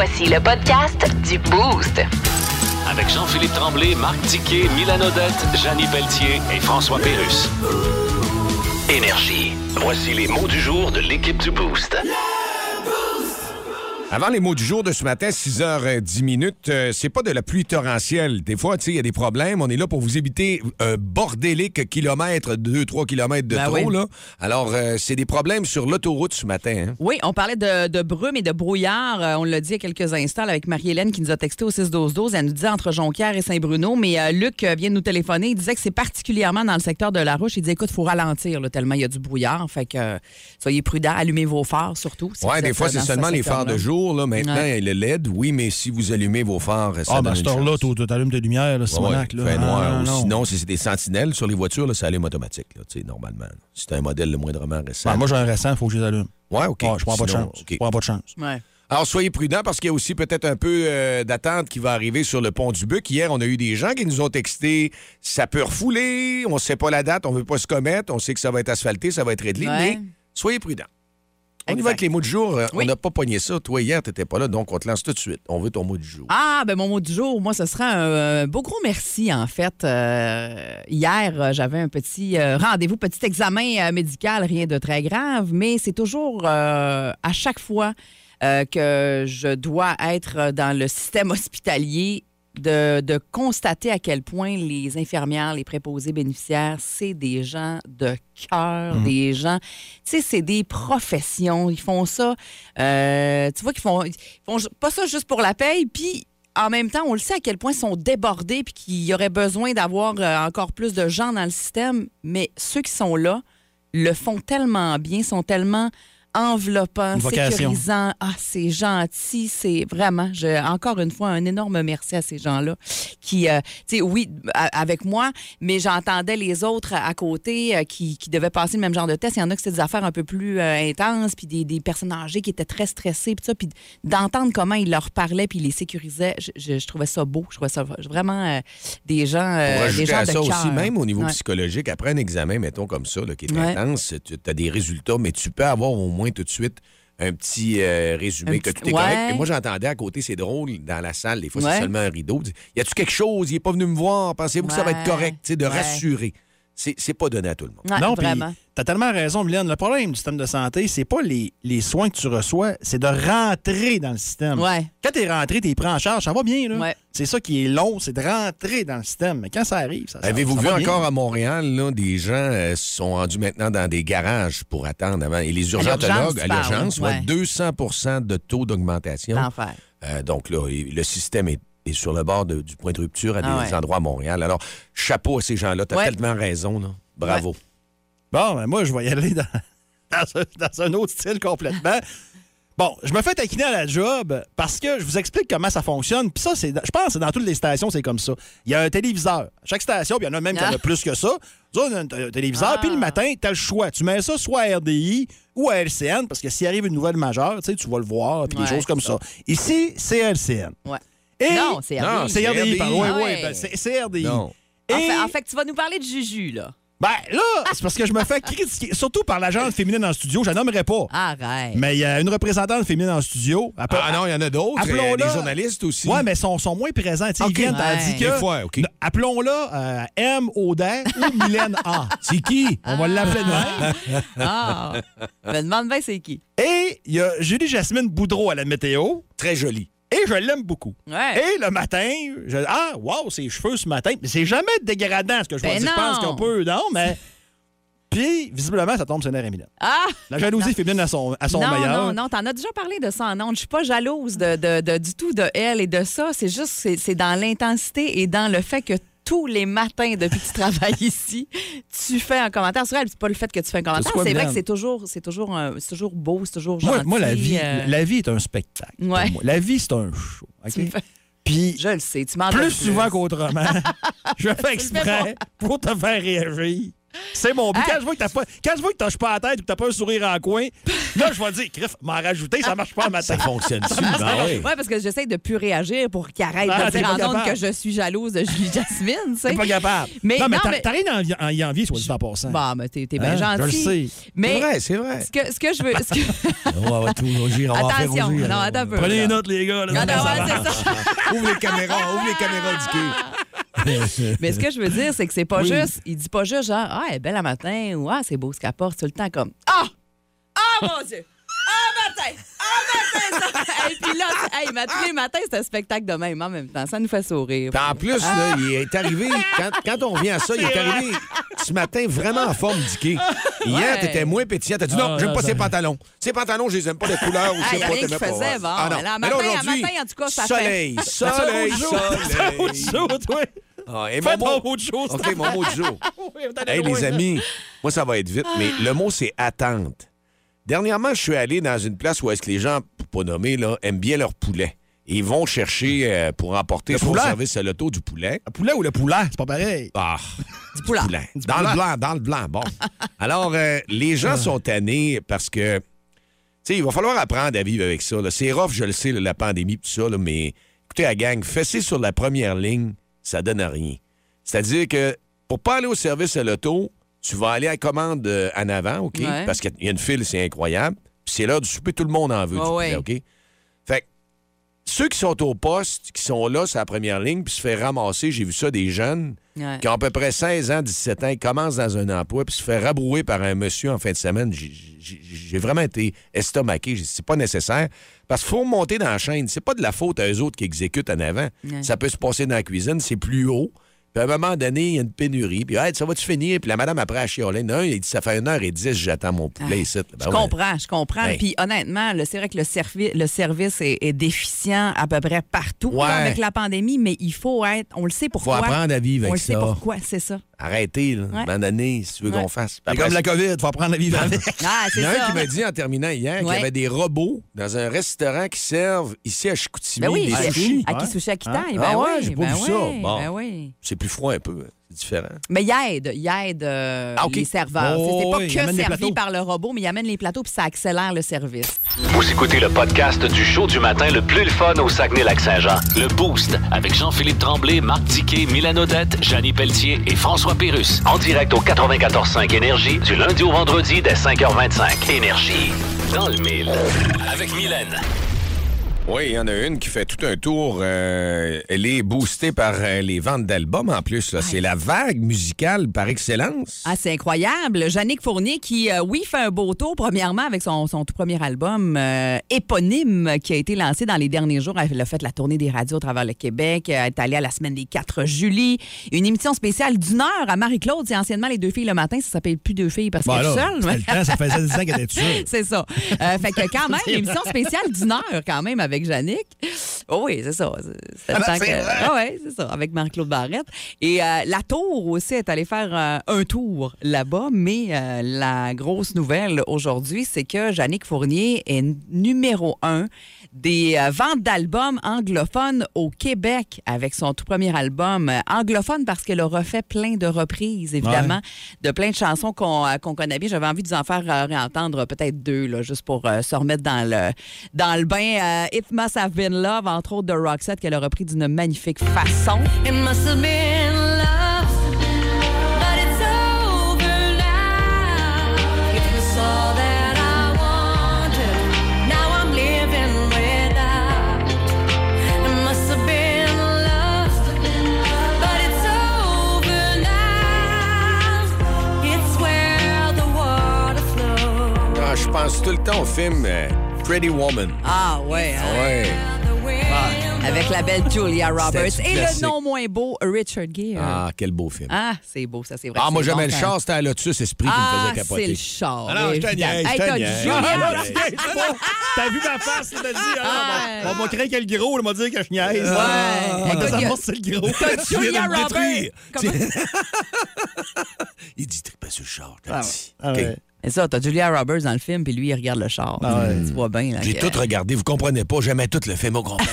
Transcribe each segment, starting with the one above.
Voici le podcast du Boost. Avec Jean-Philippe Tremblay, Marc Tiquet, Milan Odette, Janine Pelletier et François Pérus. Énergie. Voici les mots du jour de l'équipe du Boost. Avant les mots du jour de ce matin, 6h10 minutes, euh, c'est pas de la pluie torrentielle. Des fois, tu sais, il y a des problèmes. On est là pour vous éviter un bordélique kilomètre, 2-3 kilomètres de Ben trop. oui. Là. Alors, euh, c'est des problèmes sur l'autoroute ce matin. hein. Oui, on parlait de, de brume et de brouillard. Euh, on l'a dit il y a quelques instants là, avec Marie-Hélène qui nous a texté au 6-12-12. Elle nous disait entre Jonquière et Saint-Bruno. Mais euh, Luc euh, vient de nous téléphoner. Il disait que c'est particulièrement dans le secteur de la Roche. Il dit écoute, il faut ralentir là, tellement il y a du brouillard. Fait que euh, soyez prudents, allumez vos phares surtout. si vous des fois, euh, c'est ce seulement les phares de secteur-là. Jour. Là. Maintenant, Ouais. le LED, oui, mais si vous allumez vos phares, ça Ah, ben cette heure-là, tu allumes tes lumières, là, Ouais, Simonac. ouais, là. fait noir. Ah, Ou non. sinon, si c'est des sentinelles sur les voitures, là, ça allume automatique, là, tu sais, normalement. C'est un modèle le moindrement récent. Ben, moi, j'ai un récent, il faut que je les allume. Ouais, OK. Ouais, je prends pas de chance. OK. Je prends pas de chance. Ouais. Alors, soyez prudents parce qu'il y a aussi peut-être un peu euh, d'attente qui va arriver sur le pont du Buc. Hier, on a eu des gens qui nous ont texté ça peut refouler, on ne sait pas la date, on ne veut pas se commettre, on sait que ça va être asphalté, ça va être réglé, Ouais. mais soyez prudents. On y va Exact. avec les mots du jour. Euh, Oui. On n'a pas pogné ça. Toi, hier, tu n'étais pas là, donc on te lance tout de suite. On veut ton mot du jour. Ah, ben mon mot du jour, moi, ce sera un, beau gros merci, en fait. Euh, hier, euh, j'avais un petit euh, rendez-vous, petit examen euh, médical, rien de très grave, mais c'est toujours à chaque fois que je dois être dans le système hospitalier de, de constater à quel point les infirmières, les préposés bénéficiaires, c'est des gens de cœur, des gens, tu sais, c'est des professions. Ils font ça, euh, tu vois qu'ils font, ils font pas ça juste pour la paye, puis en même temps, on le sait à quel point ils sont débordés, puis qu'il y aurait besoin d'avoir euh, encore plus de gens dans le système, mais ceux qui sont là le font tellement bien, sont tellement vocation. sécurisants. Ah, c'est gentil, c'est vraiment, je, encore une fois, un énorme merci à ces gens-là qui, euh, tu sais, oui, avec moi, mais j'entendais les autres à, côté euh, qui, qui devaient passer le même genre de test. Il y en a que c'était des affaires un peu plus euh, intenses, puis des, des personnes âgées qui étaient très stressées, puis ça, puis d'entendre comment ils leur parlaient, puis ils les sécurisaient, je, je- je trouvais ça beau. Je trouvais ça vraiment euh, des gens, euh, des gens à de ça aussi, même au niveau Ouais. psychologique, après un examen, mettons comme ça, là, qui est Ouais. intense, tu as des résultats, mais tu peux avoir au moins tout de suite un petit euh, résumé Un que petit- tout est correct. ouais. Moi, j'entendais à côté, c'est drôle, dans la salle, des fois, Ouais. c'est seulement un rideau. Y a-tu quelque chose? Il n'est pas venu me voir. Pensez-vous que ça va être correct? De rassurer. C'est c'est pas donné à tout le monde. Ouais, non, puis vraiment. t'as tellement raison, Mylène. Le problème du système de santé, c'est pas les, les soins que tu reçois, c'est de rentrer dans le système. Ouais. Quand t'es rentré, t'es pris en charge, ça va bien, là. Ouais. C'est ça qui est long, c'est de rentrer dans le système. Mais quand ça arrive, ça Avez-vous vu va bien. encore à Montréal, là, des gens euh, sont rendus maintenant dans des garages pour attendre avant? Et les urgentologues, à l'urgence, ouais. ouais, 200% de taux d'augmentation. L'enfer. Euh, donc là, le système est, est sur le bord de- du point de rupture à des Ah ouais. endroits à Montréal. Alors, chapeau à ces gens-là. Tu as Ouais. tellement raison. Là. Bravo. Bon, ben moi, je vais y aller dans, dans un, dans un autre style complètement. Bon, je me fais taquiner à la job parce que je vous explique comment ça fonctionne. Puis ça, c'est, je pense que c'est dans toutes les stations, c'est comme ça. Il y a un téléviseur. À chaque station, puis il y en a même qui en a Ah. plus que ça. Nous autres, on a un, téléviseur. Ah. Puis le matin, tu as le choix. Tu mets ça soit à RDI ou à LCN parce que s'il arrive une nouvelle majeure, tu sais, tu vas le voir, puis Ouais, des choses comme ça. ça. Ici, c'est LCN. Ouais. Et- Non, c'est Non, RDI. C'est RDI, RDI. pardon. Oui, Ah oui, ouais. ben, c'est, c'est RDI. Non. Et- En, fait, en fait, tu vas nous parler de Juju, là. Ben là, c'est parce que je me fais critiquer, surtout par l'agence féminine en studio. Je la nommerai pas. Arrête. Mais il y a une représentante féminine en studio. Ah non, il y en a d'autres. Appelons-la. Il y a des journalistes aussi. Ouais, mais ils sont, sont moins présents. Tu sais, Ok. Ils viennent, Ouais. tandis que. Des fois, OK. N- Appelons-la euh, M. Audet ou Mylène A. C'est qui? On va l'appeler de même. Ah! me demande bien c'est qui. Et il y a Julie-Jasmine Boudreau à la météo. Très joli. Et je l'aime beaucoup. Ouais. Et le matin, je, ah, wow, ses cheveux ce matin. Mais c'est jamais dégradant ce que je Ben vois. Je pense qu'on peut, non, mais. Puis, visiblement, ça tombe sur nerf Mylène. Ah! La jalousie féminine à son, à son non, meilleur. non, non, t'en as déjà parlé de ça en ondes. Je suis pas jalouse de, de- de- du tout de elle et de ça. C'est juste, c'est dans l'intensité et dans le fait que tous les matins depuis que tu travailles ici, tu fais un commentaire sur elle. C'est pas le fait que tu fais un commentaire. C'est vrai que c'est toujours, c'est toujours, un- c'est toujours beau, c'est toujours gentil. moi, la vie, euh, la vie est un spectacle. pour Ouais. moi. La vie, c'est un show. Puis, Je le sais, tu m'en plus souvent qu'autrement, je fais exprès pour te faire réagir. C'est mon but. Hey. Quand je vois que t'as pas, quand je vois que t'as pas la tête ou que t'as pas un sourire en coin, là, je vais dire, Criff, m'en rajouter, ça marche pas un matin. Ça fonctionne-tu? Ben oui. Ouais, parce que j'essaie de plus réagir pour qu'il arrête Ah, de dire en que je suis jalouse de Julie Jasmine, tu sais. T'es pas capable. Mais non, mais non, t'as mais- rien à à y envier, soit dit en passant. Bon, mais t'es t'es bien Hein? Je le gentil. sais. Mais C'est vrai, c'est vrai. ce que, ce que je veux. ce que- On va tout rougir, on va en faire Attention, rougir, non, attends un peu. Prenez les notes, les gars. là, Non, ça non, va. ouais, c'est ça. Ouvre les caméras, ouvre les caméras du quai. Mais ce que je veux dire, c'est que c'est pas Oui. juste. Il dit pas juste genre, ah, elle est belle à matin ou ah, c'est beau ce qu'elle porte tout le temps comme Ah! Ah, mon Dieu! Ah, matin! Ah, matin! Ça... Et puis là, hey, tous les matins, c'est un spectacle de même en même temps. Ça nous fait sourire. Puis en plus, là, il est arrivé, quand, quand on vient à ça, il est arrivé ce matin vraiment en forme Dicky. Hier, Ouais. t'étais moins pétillant. T'as dit non, Ah, j'aime non, pas ça- ses pantalons. Ses pantalons, je les aime pas, les couleurs. Ou Ah, je sais y a pas, pas. faisait, bon. Ah, non. Mais là, matin, en tout cas, ça fait- soleil, Ça soleil, autre soleil. Ah, et Fais mon mot- mot de jour. OK, mon mot du jour. Oui, Hey, les amis, moi, ça va être vite, mais le mot, c'est attente. Dernièrement, je suis allé dans une place où est-ce que les gens, pour pas nommer, là, aiment bien leur poulet. Et ils vont chercher euh, pour emporter Le poulet? service à l'auto du poulet. Le poulet ou le poulet, c'est pas pareil. Ah, Du poulet. Dans poulet. le blanc, dans le blanc. Bon. Alors, euh, les gens sont tannés parce que, tu sais, il va falloir apprendre à vivre avec ça. C'est rough, je le sais, là, la pandémie, tout ça, là, mais écoutez, la gang, fesser sur la première ligne, ça donne à rien. C'est-à-dire que pour pas aller au service à l'auto, tu vas aller à la commande euh, en avant, OK? Ouais. Parce qu'il y a une file, c'est incroyable. Puis c'est l'heure du souper, tout le monde en veut, du Ouais, poulet, OK? Fait que ceux qui sont au poste, qui sont là, sur la première ligne, puis se fait ramasser, j'ai vu ça, des jeunes Ouais. qui ont à peu près 16 ans, 17 ans, ils commencent dans un emploi, puis se fait rabrouer par un monsieur en fin de semaine. J'ai- vraiment été estomaqué. C'est pas nécessaire. Parce qu'il faut monter dans la chaîne. C'est pas de la faute à eux autres qui exécutent en avant. Ouais. Ça peut se passer dans la cuisine, c'est plus haut. Puis à un moment donné, il y a une pénurie. Puis, Hey, ça va-tu finir? Puis la madame, après, elle chialait. Non, il dit, ça fait une heure et dix, j'attends mon poulet ici. Ben Je ouais. comprends, je comprends. Hey. Puis honnêtement, c'est vrai que le, servi- le service est, est déficient à peu près partout Ouais. avec la pandémie, mais il faut être. On le sait Faut pourquoi. apprendre à vivre on le avec sait ça. pourquoi, c'est ça. Arrêtez, là. Donné, si tu veux Ouais. qu'on fasse. C'est après, comme la COVID, faut apprendre à vivre avec. Ah, Il y en a ça. un qui m'a dit en terminant hier qu'il Ouais. y avait des robots dans un restaurant qui servent ici à Chicoutimi Ben oui, des à- sushis. à Kisushi Akita. Hein? Ben Ah ouais, oui, j'ai pas ben vu ça. Bon. ben oui. C'est plus froid un peu. Différent. Mais il aide, il aide euh, Ah, les serveurs. Oh, c'est pas oui, que servi par le robot, mais il amène les plateaux puis ça accélère le service. Vous écoutez le podcast du show du matin le plus le fun au Saguenay-Lac-Saint-Jean. Le Boost avec Jean-Philippe Tremblay, Marc Tiquet, Milan Odette, Janine Pelletier et François Pérus. En direct au 94.5 Énergie du lundi au vendredi dès 5h25. Énergie. Dans le mille. Avec Mylène. Oui, il y en a une qui fait tout un tour. euh, elle est boostée par euh, les ventes d'albums en plus. là. C'est la vague musicale par excellence. Ah, c'est incroyable. Yannick Fournier qui, euh, oui, fait un beau tour, premièrement, avec son, son tout premier album euh, éponyme qui a été lancé dans les derniers jours. Elle a fait la tournée des radios à travers le Québec. Elle est allée à la semaine des 4 juillet. Une émission spéciale d'une heure à Marie-Claude. C'est anciennement les deux filles le matin. Ça s'appelle plus deux filles parce Bon, qu'elle est seule. c'était le temps, ça faisait 10 ans qu'elle était toute seule. C'est ça. Euh, fait que quand même, une émission spéciale d'une heure quand même avec Yannick. Oh oui, c'est ça. C'est- Ah, que-. Ah ouais, c'est ça, avec Marc-Claude Barrette. Et euh, la tour aussi est allée faire euh, un tour là-bas, mais euh, la grosse nouvelle aujourd'hui, c'est que Yannick Fournier est numéro un des euh, ventes d'albums anglophones au Québec avec son tout premier album euh, anglophone parce qu'elle a refait plein de reprises, évidemment, de plein de chansons qu'on euh, qu'on connaît bien. J'avais envie de vous en faire euh, réentendre peut-être deux, là, juste pour euh, se remettre dans le, dans le bain. Euh, It Must Have Been Love, entre autres de Roxette, qu'elle a repris d'une magnifique façon. It must have been pense tout le temps au film euh, Pretty Woman. Ah ouais, hein? Ouais. Wind avec la belle Julia Roberts et classique. le non moins beau Richard Gere. Ah, Ah, quel beau film. c'est beau, ça, c'est vrai. Ah, moi, c'est j'aimais le quand- char, c'était à Lotus Esprit qui Ah, me faisait c'est capoter. le char. Ah non, je te niaise, je te t'as niaise. Ah, pas. T'as vu ma face, t'as dit. Ah. Ah, on m'a créé quel gros, on m'a dit que je niaise. Ouais. Ah, Écoute, ça il y a- va, c'est le gros. T'as Julia Roberts. détruire. Comment- Il dit, t'es pas sur le char, t'as Ah, dit. C'est ça, t'as Julia Roberts dans le film, puis lui, il regarde le char. Ah ouais. Tu vois bien. J'ai tout regardé, vous comprenez pas, j'aimais tout le film au tout.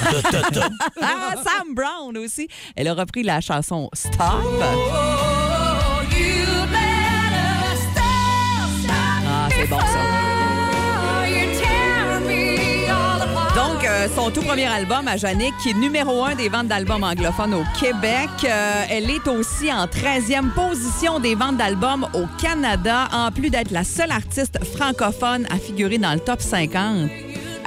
Ah, Sam Brown aussi. Elle a repris la chanson Stop. Euh, son tout premier album à Yannick, qui est numéro un des ventes d'albums anglophones au Québec. Euh, elle est aussi en 13e position des ventes d'albums au Canada, en plus d'être la seule artiste francophone à figurer dans le top 50.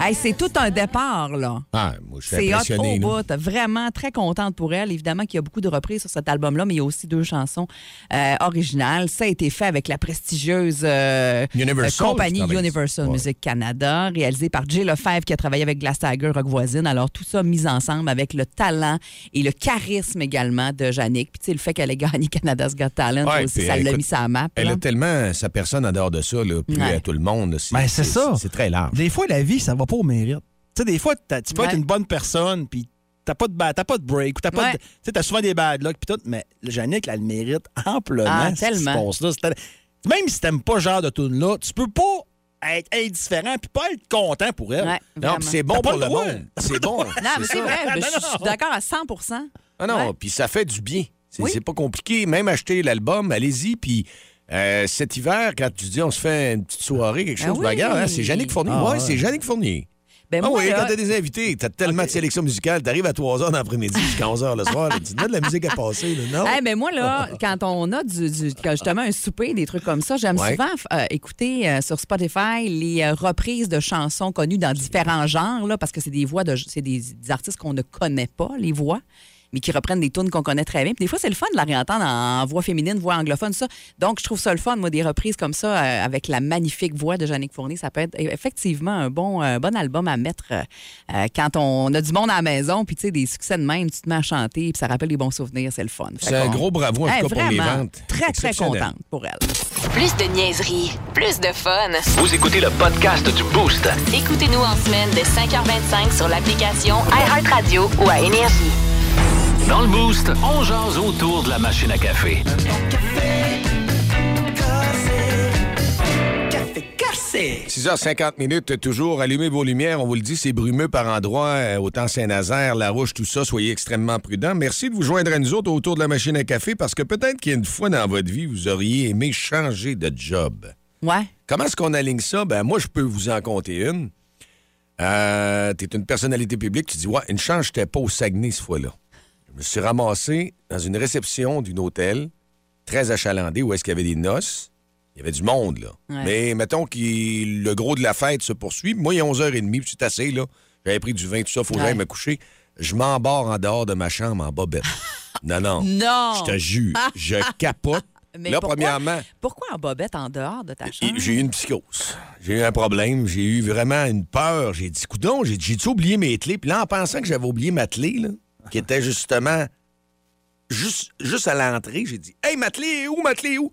Hey, c'est tout un départ, là. Ah, moi, je suis C'est hot au bout. Vraiment très contente pour elle. Évidemment qu'il y a beaucoup de reprises sur cet album-là, mais il y a aussi deux chansons euh, originales. Ça a été fait avec la prestigieuse euh, Universal, euh, compagnie. Universal Ouais. Music Canada, réalisée par Jay Lefebvre qui a travaillé avec Glass Tiger, Rock Voisine. Alors, tout ça mis ensemble avec le talent et le charisme également de Yannick. Puis, tu sais, le fait qu'elle ait gagné Canada's Got Talent, Ouais, aussi, puis, ça l'a mis sur la map. Elle là. a tellement sa personne en dehors de ça, là, Ouais. à tout le monde. Ben, c'est ça. C'est très large. Des fois, la vie, ça va pas au mérite. Tu sais, des fois, tu peux Ouais. être une bonne personne, puis t'as pas de ba- t'as pas de break, ou t'as pas Ouais. de- Tu sais, t'as souvent des bad luck, puis tout, mais Jannick, elle le mérite amplement. Ah, ce tellement. passe là. Même si t'aimes pas ce genre de tune-là, tu peux pas être indifférent puis pas être content pour elle. Ouais, Non, c'est bon pour le monde. C'est bon. Non, mais c'est vrai. Je suis d'accord à 100 Ah non, puis ça fait du bien. C'est Oui. c'est pas compliqué. Même acheter l'album, allez-y. Puis euh, cet hiver, quand tu dis on se fait une petite soirée, quelque Ah chose, oui. ben, regarde, hein, c'est Yannick Fournier. Ah, ouais, ouais. c'est Yannick Fournier. Ben, ah moi, oui, là- quand t'as des invités, t'as tellement de sélection musicale, t'arrives à 3 h l'après-midi jusqu'à 11 h le soir. tu dis, de la musique à passer, là, non? Hey, mais moi, là, quand on a du, du- quand justement un souper, des trucs comme ça, j'aime Ouais. souvent euh, écouter euh, sur Spotify les euh, reprises de chansons connues dans différents genres, là, parce que c'est des voix de c'est des, des artistes qu'on ne connaît pas, les voix. Mais qui reprennent des tunes qu'on connaît très bien. Puis des fois, c'est le fun de la réentendre en voix féminine, voix anglophone, ça. Donc, je trouve ça le fun, moi, des reprises comme ça, euh, avec la magnifique voix de Jannick Fournier. Ça peut être effectivement un bon, un bon album à mettre euh, euh, quand on a du monde à la maison, puis tu sais, des succès de même, tu te mets à chanter, puis ça rappelle des bons souvenirs, c'est le fun. C'est un gros bravo, en tout cas, pour les vraiment, ventes. Très, très contente pour elle. Plus de niaiserie, plus de fun. Vous écoutez le podcast du Boost. Écoutez-nous en semaine de 5h25 sur l'application iHeartRadio ou à Énergie. Dans le Boost, on jase autour de la machine à café. 6h50 minutes, toujours. Allumez vos lumières. On vous le dit, c'est brumeux par endroits. euh, Autant Saint-Nazaire, La Rouge, tout ça. Soyez extrêmement prudents. Merci de vous joindre à nous autres autour de la machine à café parce que peut-être qu'il y a une fois dans votre vie, vous auriez aimé changer de job. Ouais. Comment est-ce qu'on aligne ça? Ben, moi, je peux vous en compter une. Euh, T'es une personnalité publique, tu dis, ouais, une chance, j'étais pas au Saguenay ce fois-là. Je me suis ramassé dans une réception d'un hôtel très achalandé où est-ce qu'il y avait des noces. Il y avait du monde, là. Ouais. Mais mettons que le gros de la fête se poursuit. Moi, il est 11h30, puis c'est assez, là. J'avais pris du vin, tout ça, faut que j'aille me coucher. Je m'embarre en dehors de ma chambre en bobette. non, non. Non! Je te jure, je capote. Mais là, pourquoi? premièrement, Pourquoi en bobette en dehors de ta chambre? J'ai eu une psychose. J'ai eu un problème. J'ai eu vraiment une peur. J'ai dit, coudon, j'ai j'ai-tu oublié mes clés? Puis là, en pensant que j'avais oublié ma clé, là, qui était justement juste, juste à l'entrée, j'ai dit, hey, ma clé est où? Ma clé est où?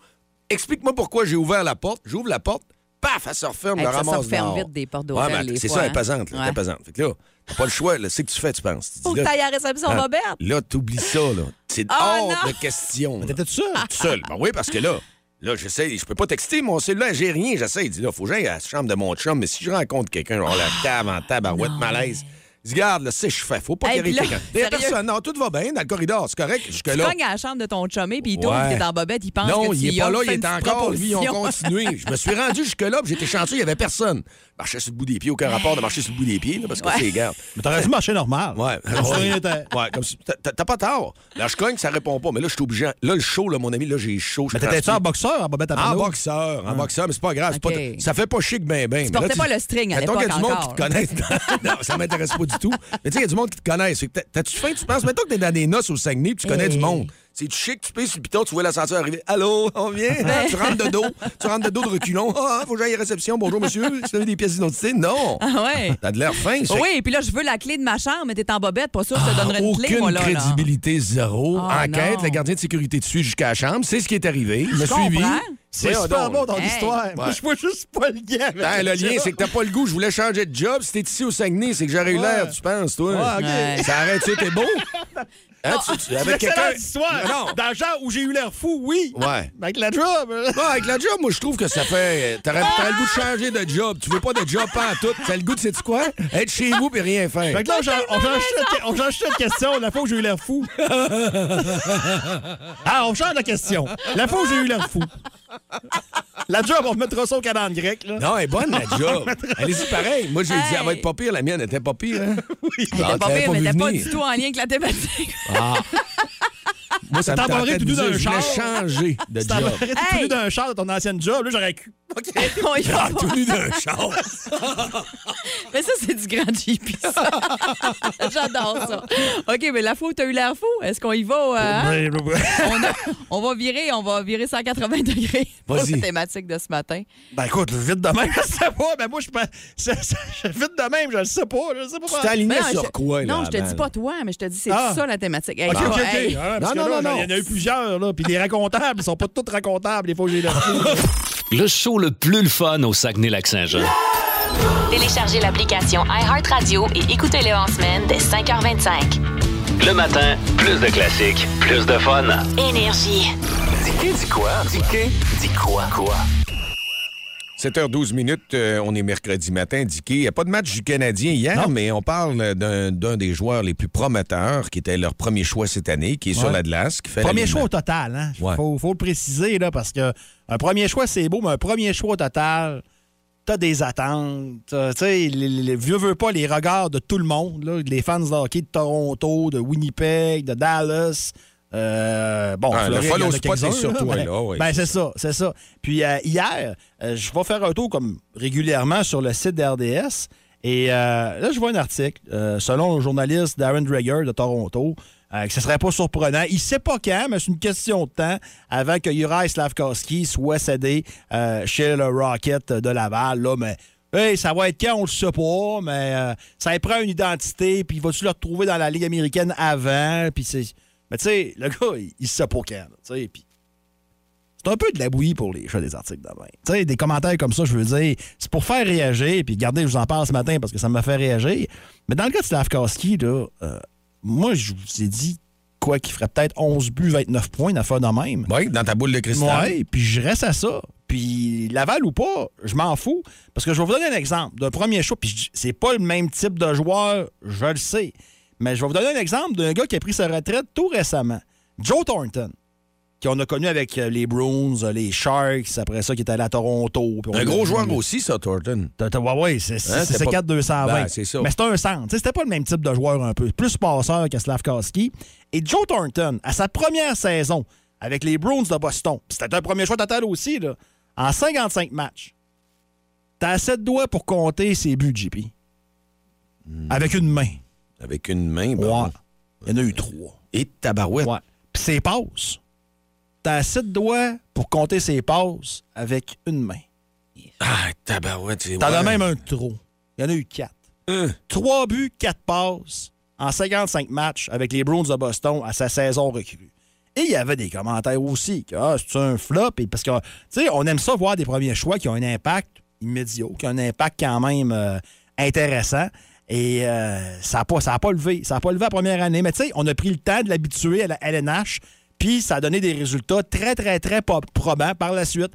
Explique-moi pourquoi j'ai ouvert la porte. J'ouvre la porte. Paf, elle se referme, Hey, me ça se ramasse referme dehors. vite des portes Ouais, d'hôtel, C'est ça, elle hein? est pesante. là, Ouais. pesante. Fait que là, t'as pas le choix. là. C'est que tu fais, tu penses. Tu dis, Faut que t'ailles à la réception ah, bobette. Là, t'oublies ça, là. C'est Oh, hors non! de question. T'étais tout seul? Tout seul. Ben oui, parce que là, là, j'essaie, je peux pas texter mon cellulaire, j'ai rien. J'essaie, il dit là, faut que j'aille à la chambre de mon chum, mais si je rencontre quelqu'un, genre la cave en tabarouette, malaise. Il dit, garde, là, c'est je fais, faut pas Hey, qu'il y ait personne, non, tout va bien dans le corridor, c'est correct, Tu jusque-là. cognes à la chambre de ton chumé, puis il t'ouvre, Ouais. t'es en bobette, il pense Non, que tu il est pas as là, il est encore, lui, ils ont continué. Je me suis rendu jusque-là, j'étais chanceux, il y avait personne. Marchais sur le bout des pieds, aucun rapport de marcher sur le bout des pieds, là, parce que Ouais. c'est garde. Mais t'aurais dû marcher normal. Ouais. Ouais, comme si. t'as- pas tort. Là, je cogne, ça répond pas. Mais là, je suis obligé. Là, le show, là, mon ami, là, j'ai chaud. Mais t'étais-tu en boxeur, en bobette à En boxeur, en boxeur, mais c'est pas grave. c'est OK. Pas, ça fait pas chic ben ben. Tu Mais là, portais pas le string à Mettons qu'il y a l'époque du monde qui te connaisse. non, ça m'intéresse pas du tout. Mais tu sais, il y a du monde qui te connaisse. T'as-tu faim, tu penses? Mettons que t'es dans des noces au Saguenay puis tu connais du monde. C'est chic, tu payes sur le piton, tu vois l'ascenseur arriver. Allô, on vient? Ah, tu rentres de dos. Tu rentres de dos de reculons. Ah, faut que j'aille à la réception. Bonjour, monsieur. Si vous avez des pièces d'identité? Non. Ah ouais. T'as de l'air fin. ça. Oui, puis là, je veux la clé de ma chambre, mais t'es en bobette, pas sûr que je te donnerais une Aucune clé, moi, là. crédibilité, zéro. Ah, Enquête, non. le gardien de sécurité te suit jusqu'à la chambre. C'est ce qui est arrivé. Il m'a Je suivi. C'est super bon ton Hey. histoire. Moi, je vois juste pas le lien. Ben, le lien, c'est que t'as pas le goût. Je voulais changer de job. Si t'es ici au Saguenay, c'est que j'aurais eu Ouais. l'air, tu penses, toi? Ouais. Ouais. Ça arrête, tu t'es beau. Hein, tu- tu- C'est avec quelqu'un. histoire. Non. Dans le genre où j'ai eu l'air fou, oui. Ouais. Mais Avec la job. Non, avec la job, moi, je trouve que ça fait. T'aurais t'aurais le goût de changer de job. Tu veux pas de job pas en tout. T'as le goût de, sais-tu quoi? Être chez vous et rien faire. Fait que là, on change- on on change de question. La fois où j'ai eu l'air fou. ah, on change de question. La fois où j'ai eu l'air fou. La job, on mettra ça au calendrier grec. Là. Non, elle est bonne, la job. Allez-y, pareil. Moi, j'ai dit, Hey. elle va être pas pire. La mienne était pas pire, hein? Oui, Elle était pas pire, mais t'es pas du tout en lien avec la thématique. Moi, ça embarré tentait de tout nu d'un je char. changer de job. tout nu d'un char de ton ancienne job, là, j'aurais cru. OK. On y va Ah, tout nu d'un char. Mais ça, c'est du grand JP, ça. J'adore ça. OK, mais la où t'as eu l'air fou, est-ce qu'on y va? euh, hein? Ouais, ouais, ouais. on, a- on va virer, on va virer 180 degrés pour la thématique de ce matin. Ben écoute, vite de même, je sais pas. Ben moi, je Vite de même, je le sais pas. Je sais pas. Tu t'es aligné non, sur je- quoi, là? Non, je te dis pas toi, mais je te dis c'est Ah. ça la thématique. Hey, OK, OK, bon, OK. hey. Ah, Non, que non, non, Il y en a eu plusieurs, là. Puis les racontables, ils sont pas tous racontables, les fois où j'ai. Le show le plus le fun au Saguenay-Lac-Saint-Jean. Téléchargez l'application iHeartRadio et écoutez-le en semaine dès 5h25. Le matin, plus de classiques, plus de fun. Énergie. Dis dis quoi? Dis dis quoi? Quoi? 7h12 minutes, euh, on est mercredi matin, Dicky. Il n'y a pas de match du Canadien hier, Non. mais on parle d'un des joueurs les plus prometteurs, qui était leur premier choix cette année, qui est sur la glace. Qui fait Premier choix au total, hein? Ouais. Faut, faut le préciser, là, parce que un premier choix, c'est beau, mais un premier choix au total, t'as des attentes. Tu sais, les, vieux veulent pas les regards de tout le monde, là, les fans de hockey de Toronto, de Winnipeg, de Dallas. Euh, bon, Ah, le Floride, follow a spot est quelques-uns, sur toi, ben- là, oui. Ben, c'est ça, c'est ça. Puis euh, hier, euh, je vais faire un tour comme régulièrement sur le site d'RDS. Et là, je vois un article, selon le journaliste Darren Dreger de Toronto, que ce serait pas surprenant. Il sait pas quand, mais c'est une question de temps avant que Juraj Slavkowski soit cédé chez le Rocket de Laval. Là, mais hey, ça va être quand, on le sait pas, mais euh, ça prend une identité, puis vas-tu le retrouver dans la Ligue américaine avant? Puis c'est... Mais tu sais, le gars, il, il sait quand. là, tu sais, puis c'est un peu de la bouillie pour les chats des articles de même. Tu sais, des commentaires comme ça, je veux dire, c'est pour faire réagir, puis regardez, je vous en parle ce matin parce que ça m'a fait réagir. Mais dans le cas de Slavkowski, là, euh, moi, je vous ai dit quoi qu'il ferait peut-être 11 buts, 29 points, une affaire de même. Oui, dans ta boule de cristal. Oui, puis je reste à ça. Puis Laval ou pas, je m'en fous. Parce que je vais vous donner un exemple d'un premier choix. Puis c'est pas le même type de joueur, je le sais. Mais je vais vous donner un exemple d'un gars qui a pris sa retraite tout récemment. Joe Thornton, qu'on a connu avec euh, les Bruins, euh, les Sharks, après ça, qui est allé à Toronto. Un gros joueur aussi, ça, Thornton. Ouais, c'est Hein, c'est- c'était c'est pas- 4 220. Ben, c'est ça. Mais c'était un centre. C'était pas le même type de joueur un peu. Plus passeur que Slavkowski. Et Joe Thornton, à sa première saison avec les Bruins de Boston, c'était un premier choix total aussi, là, en 55 matchs, t'as assez de doigts pour compter ses buts, JP. Hmm. Avec une main. Avec une main. Ouais. bon. Il y en a eu trois. Et tabarouette. Ouais. Puis ses passes. T'as assez de doigts pour compter ses passes avec une main. Ah, tabarouette. c'est- T'en as même un trop. Il y en a eu quatre. Hein. Trois buts, quatre passes en 55 matchs avec les Bruins de Boston à sa saison recrue. Et il y avait des commentaires aussi que ah, c'est un flop. Et parce que, tu sais, on aime ça voir des premiers choix qui ont un impact immédiat, qui ont un impact quand même euh, intéressant. Et euh, ça n'a pas, ça a pas levé. Ça n'a pas levé la première année. Mais tu sais, on a pris le temps de l'habituer à la LNH. Puis ça a donné des résultats très, très, très probants par la suite.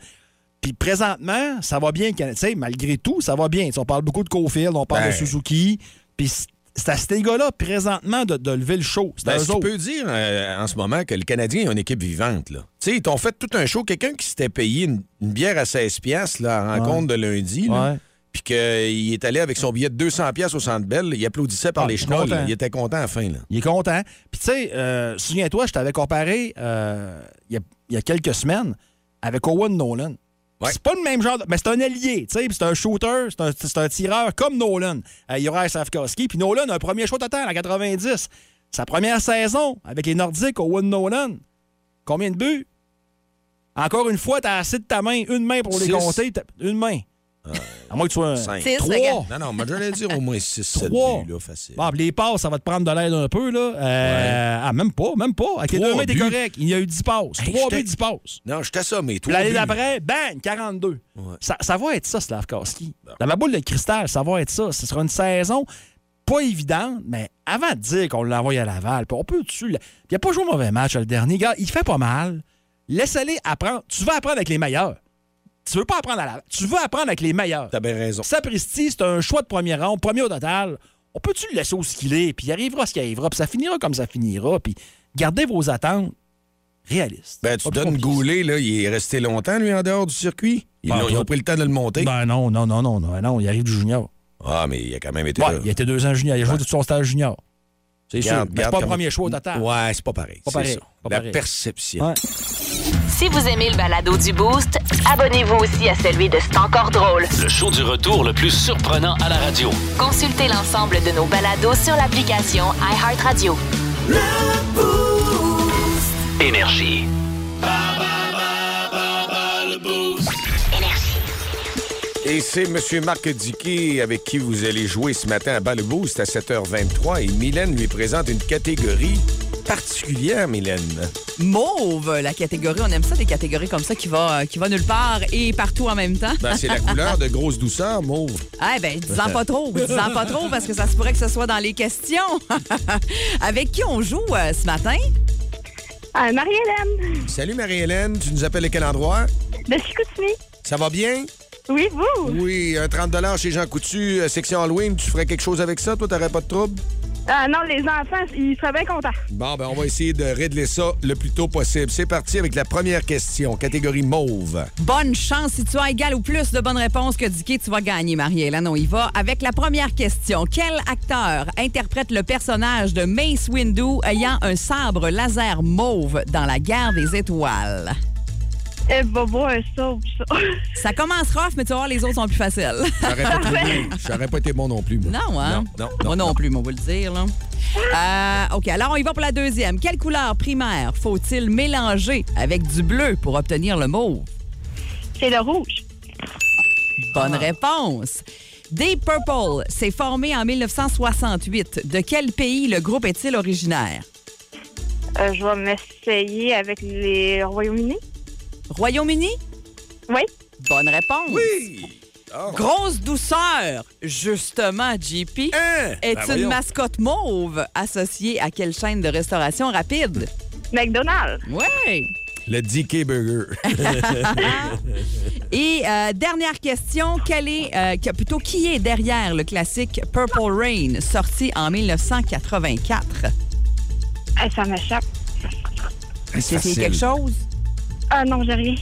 Puis présentement, ça va bien. Tu sais, malgré tout, ça va bien. On parle beaucoup de Cofield, on parle Ben. de Suzuki. Puis c'est à ces gars-là, présentement, de, de lever le show. C'est Ben, si tu peux dire euh, en ce moment que le Canadien a une équipe vivante. Là. Tu sais, ils t'ont fait tout un show. Quelqu'un qui s'était payé une, une bière à 16 piastres là, à rencontre de lundi, là, Ouais. Puis qu'il est allé avec son billet de 200 piastres au Centre Bell, il applaudissait par Ah, les chenolles. content. Il était content à la fin. Là. Il est content. Puis, tu sais, euh, souviens-toi, je t'avais comparé euh, il y, a, il y a quelques semaines avec Owen Nolan. Ouais. C'est pas le même genre, de- mais c'est un allié, tu sais, c'est un shooter, c'est un, tireur comme Nolan. Euh, il y aura Safkowski, puis Nolan a un premier choix total en 90. Sa première saison avec les Nordiques, Owen Nolan, Combien de buts? Encore une fois, t'as assez de ta main, une main pour les Six. compter. Une main. À moins que tu sois un. Cinq. Six, Trois. regarde. Non, non, moi, j'allais dire au moins 6 7 Trois. buts, là, facile. Bon, puis les passes, ça va te prendre de l'aide un peu, là. Euh, Ah, même pas, même pas. Avec les Trois deux mains, t'es buts. correct. Il y a eu 10 passes. Hey, 3 j'étais- buts, 10 passes. Non, je ça, mais Puis toi. l'année d'après, bang, 42. Ça, ça va être ça, Slavkowski. Dans ma boule de cristal, ça va être ça. Ce sera une saison pas évidente, mais avant de dire qu'on l'envoie à Laval, puis on peut dessus. Il n'a pas joué un mauvais match le dernier. Gars, il fait pas mal. Laisse-les apprendre. Tu veux apprendre avec les meilleurs. Tu veux pas apprendre à Laval. Tu veux apprendre avec les meilleurs. T'as bien raison. Sapristi, c'est un choix de premier rang, premier au total. On peut-tu le laisser aussi qu'il est, puis il arrivera ce qui arrivera, puis ça finira comme ça finira, puis gardez vos attentes réalistes. Ben, tu donnes. Goulet, là, il est resté longtemps, lui, en dehors du circuit? Ils, Ben, ont, ils ont pas- pris le temps de le monter? Ben non, non, non, non, non, non, il arrive du junior. Ah, mais il a quand même été Ouais, là. il a été deux ans junior, il a joué tout son stage junior. C'est sûr. C'est pas le premier choix au total. Ouais, c'est pas pareil. Pas c'est pareil, pas La pareil. perception. Ouais. Si vous aimez le balado du Boost, abonnez-vous aussi à celui de C'est encore drôle. Le show du retour le plus surprenant à la radio. Consultez l'ensemble de nos balados sur l'application iHeartRadio. Énergie. Et c'est M. Marc Diquet avec qui vous allez jouer ce matin à Bas le Boost à 7h23. Et Mylène lui présente une catégorie particulière, Mylène? Mauve, la catégorie. On aime ça, des catégories comme ça qui va, qui va nulle part et partout en même temps. Ben, c'est la couleur de grosse douceur, mauve. Ah ben, dis-en pas trop, dis-en pas trop parce que ça se pourrait que ce soit dans les questions. Avec qui on joue euh, ce matin? Ah, Marie-Hélène, Salut Marie-Hélène, tu nous appelles de quel endroit? de Chicoutimi. Ça va bien? Oui, vous? Oui, un 30 chez Jean Coutu, euh, section Halloween. Tu ferais quelque chose avec ça? Toi, t'aurais pas de trouble? Ah non, les enfants, ils seraient bien contents. Bon, ben, on va essayer de régler ça le plus tôt possible. C'est parti avec la première question, catégorie mauve. Bonne chance. Si tu as égal ou plus de bonnes réponses que Dicky, tu vas gagner, Marie-Hélène. On y va avec la première question. Quel acteur interprète le personnage de Mace Windu ayant un sabre laser mauve dans la guerre des étoiles? Eh, bobo, un ça ça. Ça commence rough, mais tu vas voir, les autres sont plus faciles. J'aurais pas trouvé. J'aurais pas été bon non plus. moi. Non, hein? Non, non, Moi non, non, plus, mais on va le dire. Là. Euh, OK, alors on y va pour la deuxième. Quelle couleur primaire faut-il mélanger avec du bleu pour obtenir le mauve? C'est le rouge. Bonne réponse. Deep Purple s'est formé en 1968. De quel pays le groupe est-il originaire? Euh, je vais m'essayer avec les Royaumes-Unis. Royaume-Uni? Oui. Bonne réponse. Oui! Oh. Grosse douceur, justement, JP, Hein? est Ben une voyons. mascotte mauve associée à quelle chaîne de restauration rapide? McDonald's. Oui. Le DK Burger. Et euh, dernière question, quel est, euh, plutôt qui est derrière le classique Purple Rain, sorti en 1984? Eh, ça m'échappe. C'est quelque chose? Ah non, j'ai rien.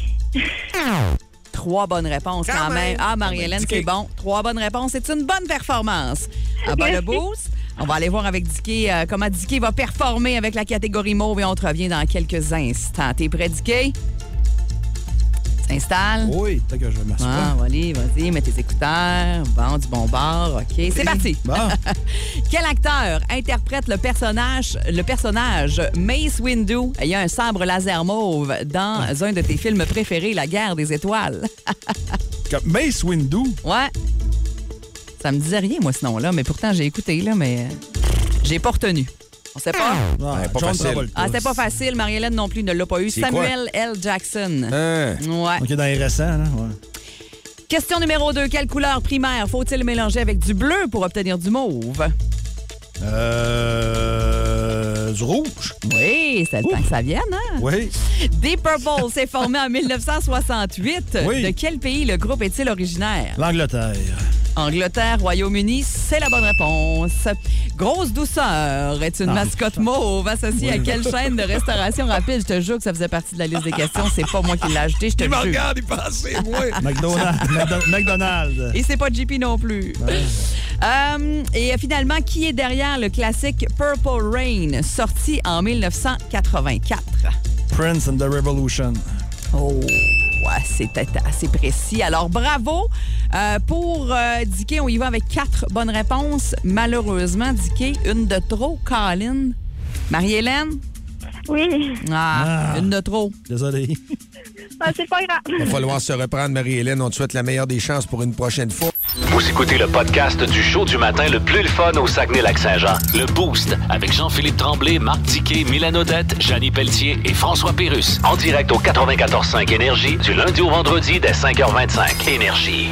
Trois bonnes réponses quand, Quand même. même. Ah, Marie-Hélène, c'est bon. Trois bonnes réponses. C'est une bonne performance. À bas le Merci. boost. On va aller voir avec Dicky euh, comment Dicky va performer avec la catégorie mauve et on te revient dans quelques instants. T'es prêt, Dicky? S'installe. Oui, peut-être que je vais m'asseoir. Ah, allez, vas-y, mets tes écouteurs. Bon, du bon bord. OK, c'est parti. Bon, Quel acteur interprète le personnage, le personnage Mace Windu? Ayant un sabre laser mauve dans un de tes films préférés, La guerre des étoiles? Mace Windu? Ouais. Ça me disait rien, moi, ce nom-là, mais pourtant, j'ai écouté, là, mais euh, j'ai pas retenu. On sait pas. Ouais, pas John facile. Travolta. Ah, c'était pas facile. Marie-Hélène non plus ne l'a pas eu. C'est Samuel L. Jackson. Hein? Ouais. OK, dans les récents, là. Ouais. Question numéro 2. Quelle couleur primaire faut-il mélanger avec du bleu pour obtenir du mauve? Euh, du rouge. Oui, c'est le temps que ça vienne, hein? Oui. Deep Purple s'est formé en 1968. Oui. De quel pays le groupe est-il originaire? L'Angleterre. Angleterre, Royaume-Uni, c'est la bonne réponse. Grosse douceur est une mascotte mauve associée à quelle chaîne de restauration rapide? Je te jure que ça faisait partie de la liste des questions. C'est pas moi qui l'ai ajouté, je te Il jure. regarde, moi. McDonald's. McDo- McDonald's. Et c'est pas JP non plus. Euh, et finalement, qui est derrière le classique Purple Rain, sorti en 1984? Prince and the Revolution. Oh, c'était assez précis. Alors, bravo. Euh, pour euh, Dicky, on y va avec quatre bonnes réponses. Malheureusement, Dicky, une de trop. Colin. Marie-Hélène? Oui. Ah, Ah. une de trop. Désolé. Ah, c'est pas grave. Il va falloir se reprendre, Marie-Hélène. On te souhaite la meilleure des chances pour une prochaine fois. Vous écoutez le podcast du show du matin le plus le fun au Saguenay-Lac-Saint-Jean. Le Boost avec Jean-Philippe Tremblay, Marc Tiquet, Milan Odette, Janine Pelletier et François Pérus. En direct au 94.5 Énergie du lundi au vendredi dès 5h25. Énergie.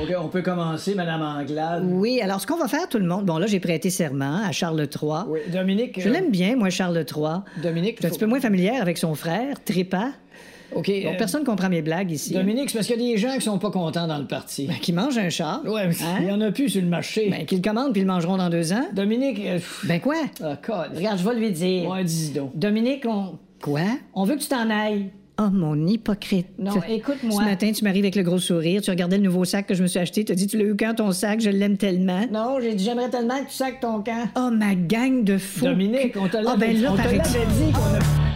OK, on peut commencer, Madame Anglade. Oui, alors ce qu'on va faire, tout le monde, bon là, j'ai prêté serment à Charles III. Oui, Dominique. Je euh, l'aime bien, moi, Charles III. Dominique. Je suis un faut- petit peu moins familière avec son frère, Trépas. OK. Bon, euh, personne comprend mes blagues ici. Dominique, c'est parce qu'il y a des gens qui sont pas contents dans le parti. Ben, qui mange un char. Ouais, mais Hein? il y en a plus sur le marché. Ben, qu'ils le commandent puis ils le mangeront dans deux ans. Dominique. euh, Ben quoi? ah. Regarde, je vais lui dire. Ouais, dis donc. Dominique, on. Quoi? On veut que tu t'en ailles. Oh, mon hypocrite. Non, écoute-moi. Ce matin, tu m'arrives avec le gros sourire, tu regardais le nouveau sac que je me suis acheté, tu as dit, tu l'as eu quand ton sac, je l'aime tellement. Non, j'ai dit, j'aimerais tellement que tu sacs ton camp. Oh, ma gang de fous. Dominique, on te Ah, l'avait ben là, on te l'avait dit qu'on a...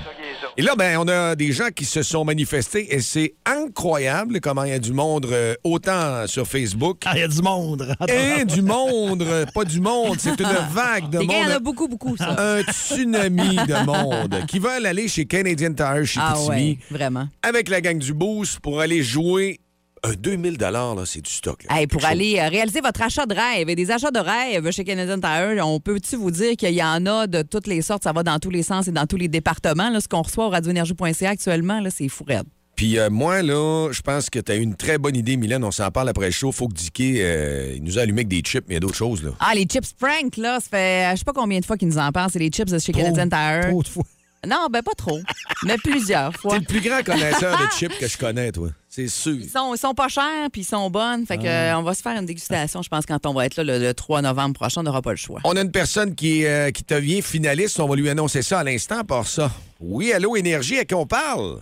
Et là, ben, on a des gens qui se sont manifestés et c'est incroyable comment il y a du monde, euh, autant sur Facebook Ah, il y a du monde. et du monde, pas du monde, c'est une vague de Les gars, il y en a monde. beaucoup, beaucoup, ça. Un tsunami de monde qui veulent aller chez Canadian Tire, chez Ah ouais, vraiment. avec la gang du Boost pour aller jouer un 2000 là, c'est du stock. là. Hey, pour chose. aller euh, réaliser votre achat de rêve et des achats de rêve chez Canadian Tire, on peut-tu vous dire qu'il y en a de toutes les sortes, ça va dans tous les sens et dans tous les départements. Là, ce qu'on reçoit au radioénergie.ca actuellement, là, c'est fou raide. Puis euh, moi, là, je pense que tu as une très bonne idée, Mylène. On s'en parle après le show. Faut que Dicky, euh, il nous a allumé avec des chips, mais il y a d'autres choses. Là. Ah, les chips Frank, là, ça fait euh, je sais pas combien de fois qu'ils nous en parlent, c'est les chips de chez Canadian Tire. Trop de fois. Non, ben pas trop, mais plusieurs fois. T'es le plus grand connaisseur de chips que je connais, toi. C'est sûr. Ils sont, ils sont pas chers puis ils sont bonnes. Fait que, euh, on va se faire une dégustation, je pense, quand on va être là le, le 3 novembre prochain. On n'aura pas le choix. On a une personne qui, euh, qui devient finaliste. On va lui annoncer ça à l'instant, par ça. Oui, allô, Énergie, à qui on parle?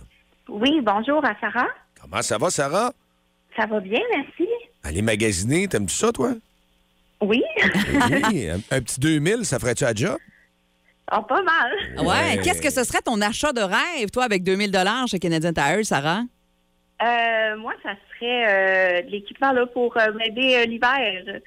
Oui, bonjour à Sarah. Comment ça va, Sarah? Ça va bien, merci. Aller magasiner, t'aimes-tu ça, toi? Oui. Oui, un, un petit 2000, ça ferait-tu à job? Ah, pas mal. Ouais? Ouais. Qu'est-ce que ce serait ton achat de rêve, toi, avec 2000 chez Canadian Tire, Sarah? Euh, moi, ça serait euh, de l'équipement là, pour euh, m'aider euh, l'hiver.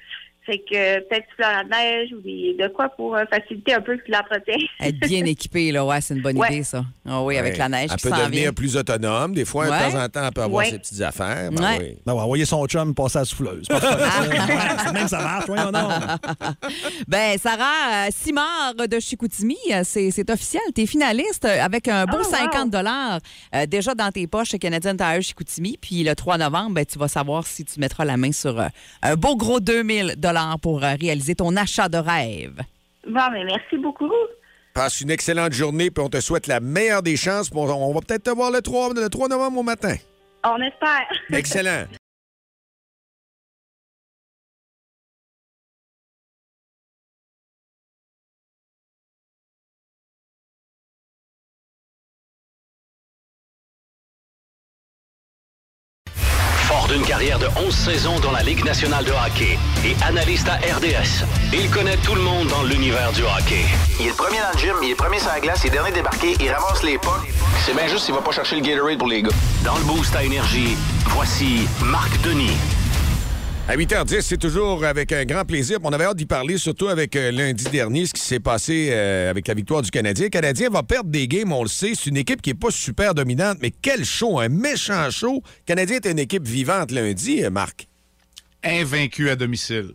Fait que peut-être du à la neige ou des, de quoi pour euh, faciliter un peu l'entretien. Être bien équipé, là, ouais, c'est une bonne Ouais. idée, ça. Ah oui, avec la neige Elle peut s'en devenir vient. plus autonome. Des fois, Ouais. de temps en temps, elle peut avoir Ouais. ses petites affaires. Ben Ouais. oui. Ben ouais, envoyer son chum passer à la souffleuse. Même ça marche, voyons non. Ben, Sarah euh, Simard de Chicoutimi, euh, c'est c'est officiel. Tu es finaliste avec un beau Oh, wow. 50 dollars déjà dans tes poches chez Canadian Tire Chicoutimi. Puis le 3 novembre, ben, tu vas savoir si tu mettras la main sur euh, un beau gros 2000 dollars pour euh, réaliser ton achat de rêve. Bon, mais merci beaucoup. Passe une excellente journée, puis on te souhaite la meilleure des chances. puis On, on va peut-être te voir le 3, le 3 novembre au matin. On espère. Excellent. Fort d'une carrière de 11 saisons dans la Ligue nationale de hockey et analyste à RDS, il connaît tout le monde dans l'univers du hockey. Il est le premier dans le gym, il est premier sur la glace, il est dernier débarqué, il ramasse les pas. C'est bien juste s'il va pas chercher le Gatorade pour les gars. Dans le boost à énergie, voici Marc Denis. À 8h10, c'est toujours avec un grand plaisir. On avait hâte d'y parler, surtout avec euh, lundi dernier, ce qui s'est passé euh, avec la victoire du Canadien. Le Canadien va perdre des games, on le sait. C'est une équipe qui n'est pas super dominante, mais quel show, un méchant show. Le Canadien est une équipe vivante lundi, euh, Marc. Invaincu à domicile.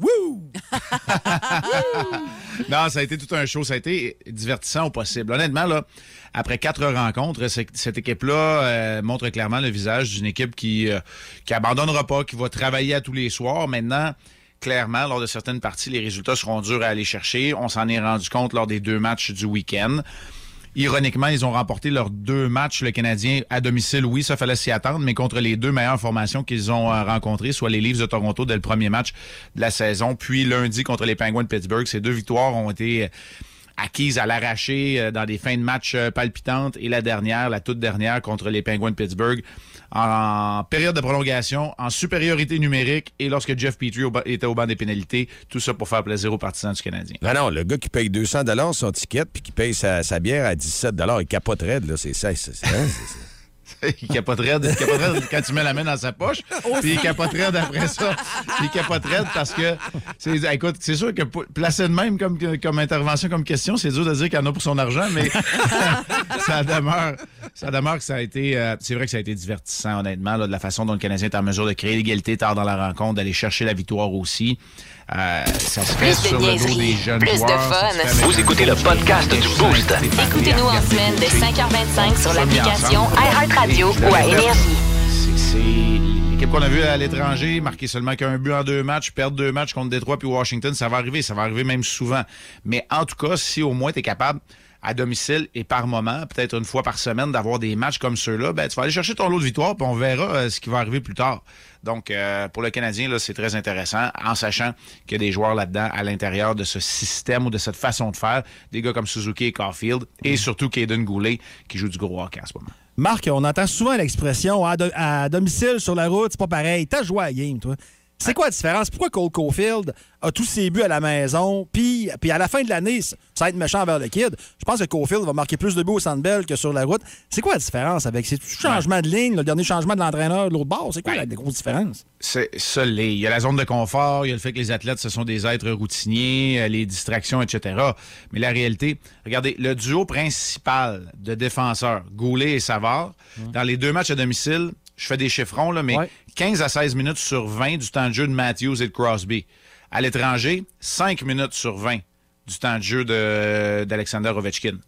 Wouh! Non, ça a été tout un show. Ça a été divertissant au possible. Honnêtement, là, après quatre rencontres, cette équipe-là euh, montre clairement le visage d'une équipe qui, euh, qui abandonnera pas, qui va travailler à tous les soirs. Maintenant, clairement, lors de certaines parties, les résultats seront durs à aller chercher. On s'en est rendu compte lors des deux matchs du week-end. Ironiquement, ils ont remporté leurs deux matchs, le Canadien, à domicile. Oui, ça fallait s'y attendre, mais contre les deux meilleures formations qu'ils ont euh, rencontrées, soit les Leafs de Toronto dès le premier match de la saison, puis lundi contre les Penguins de Pittsburgh. Ces deux victoires ont été euh, acquises à l'arraché euh, dans des fins de match palpitantes et la dernière, la toute dernière contre les Penguins de Pittsburgh en période de prolongation, en supériorité numérique et lorsque Jeff Petrie était au banc des pénalités, tout ça pour faire plaisir aux partisans du Canadien. Non, non, le gars qui paye 200 son ticket puis qui paye sa, bière à 17 il capoterait, là. C'est ça. c'est- hein, il capoterait, il capoterait quand tu mets la main dans sa poche. Puis il capoterait d'après ça. Puis il capoterait parce que, c'est, écoute, c'est sûr que placer de même comme, comme intervention, comme question, c'est dur de dire qu'il y en a pour son argent, mais ça demeure, ça demeure que ça a été, euh, c'est vrai que ça a été divertissant, honnêtement, là, de la façon dont le Canadien est en mesure de créer l'égalité tard dans la rencontre, d'aller chercher la victoire aussi. Euh, ça se fait Plus de sur le dos niaiserie, des jeunes plus de joueurs. fun. Vous écoutez le podcast du Boost. Écoutez-nous en semaine de 5h25 sur l'application iHeartRadio ou à Énergie. C'est- C'est l'équipe qu'on a vue à l'étranger, marquer seulement qu'un but en deux matchs, perdre deux matchs contre Détroit puis Washington, ça va arriver, ça va arriver même souvent. Mais en tout cas, si au moins tu es capable à domicile et par moment, peut-être une fois par semaine, d'avoir des matchs comme ceux-là, ben, tu vas aller chercher ton lot de victoire, puis on verra euh, ce qui va arriver plus tard. Donc, euh, pour le Canadien, là, c'est très intéressant, en sachant qu'il y a des joueurs là-dedans, à l'intérieur de ce système ou de cette façon de faire, des gars comme Suzuki et Caulfield, et surtout Caden Goulet, qui joue du gros hockey en ce moment. Marc, on entend souvent l'expression à, do- à domicile sur la route, c'est pas pareil. T'as joué à la game, toi. C'est quoi la différence? Pourquoi Cole Caulfield a tous ses buts à la maison, puis, puis à la fin de l'année, ça va être méchant vers le kid? Je pense que Caulfield va marquer plus de buts au Centre Bell que sur la route. C'est quoi la différence avec ces changements de ligne, le dernier changement de l'entraîneur de l'autre bord? C'est quoi la grosse différence? C'est ça l'est. Il y a la zone de confort, il y a le fait que les athlètes, ce sont des êtres routiniers, euh, les distractions, etc. Mais la réalité, regardez, le duo principal de défenseurs, Goulet et Savard, dans les deux matchs à domicile, je fais des chiffrons, là, mais 15 à 16 minutes sur 20 du temps de jeu de Matthews et de Crosby. À l'étranger, 5 minutes sur 20 du temps de jeu de- d'Alexander Ovechkin.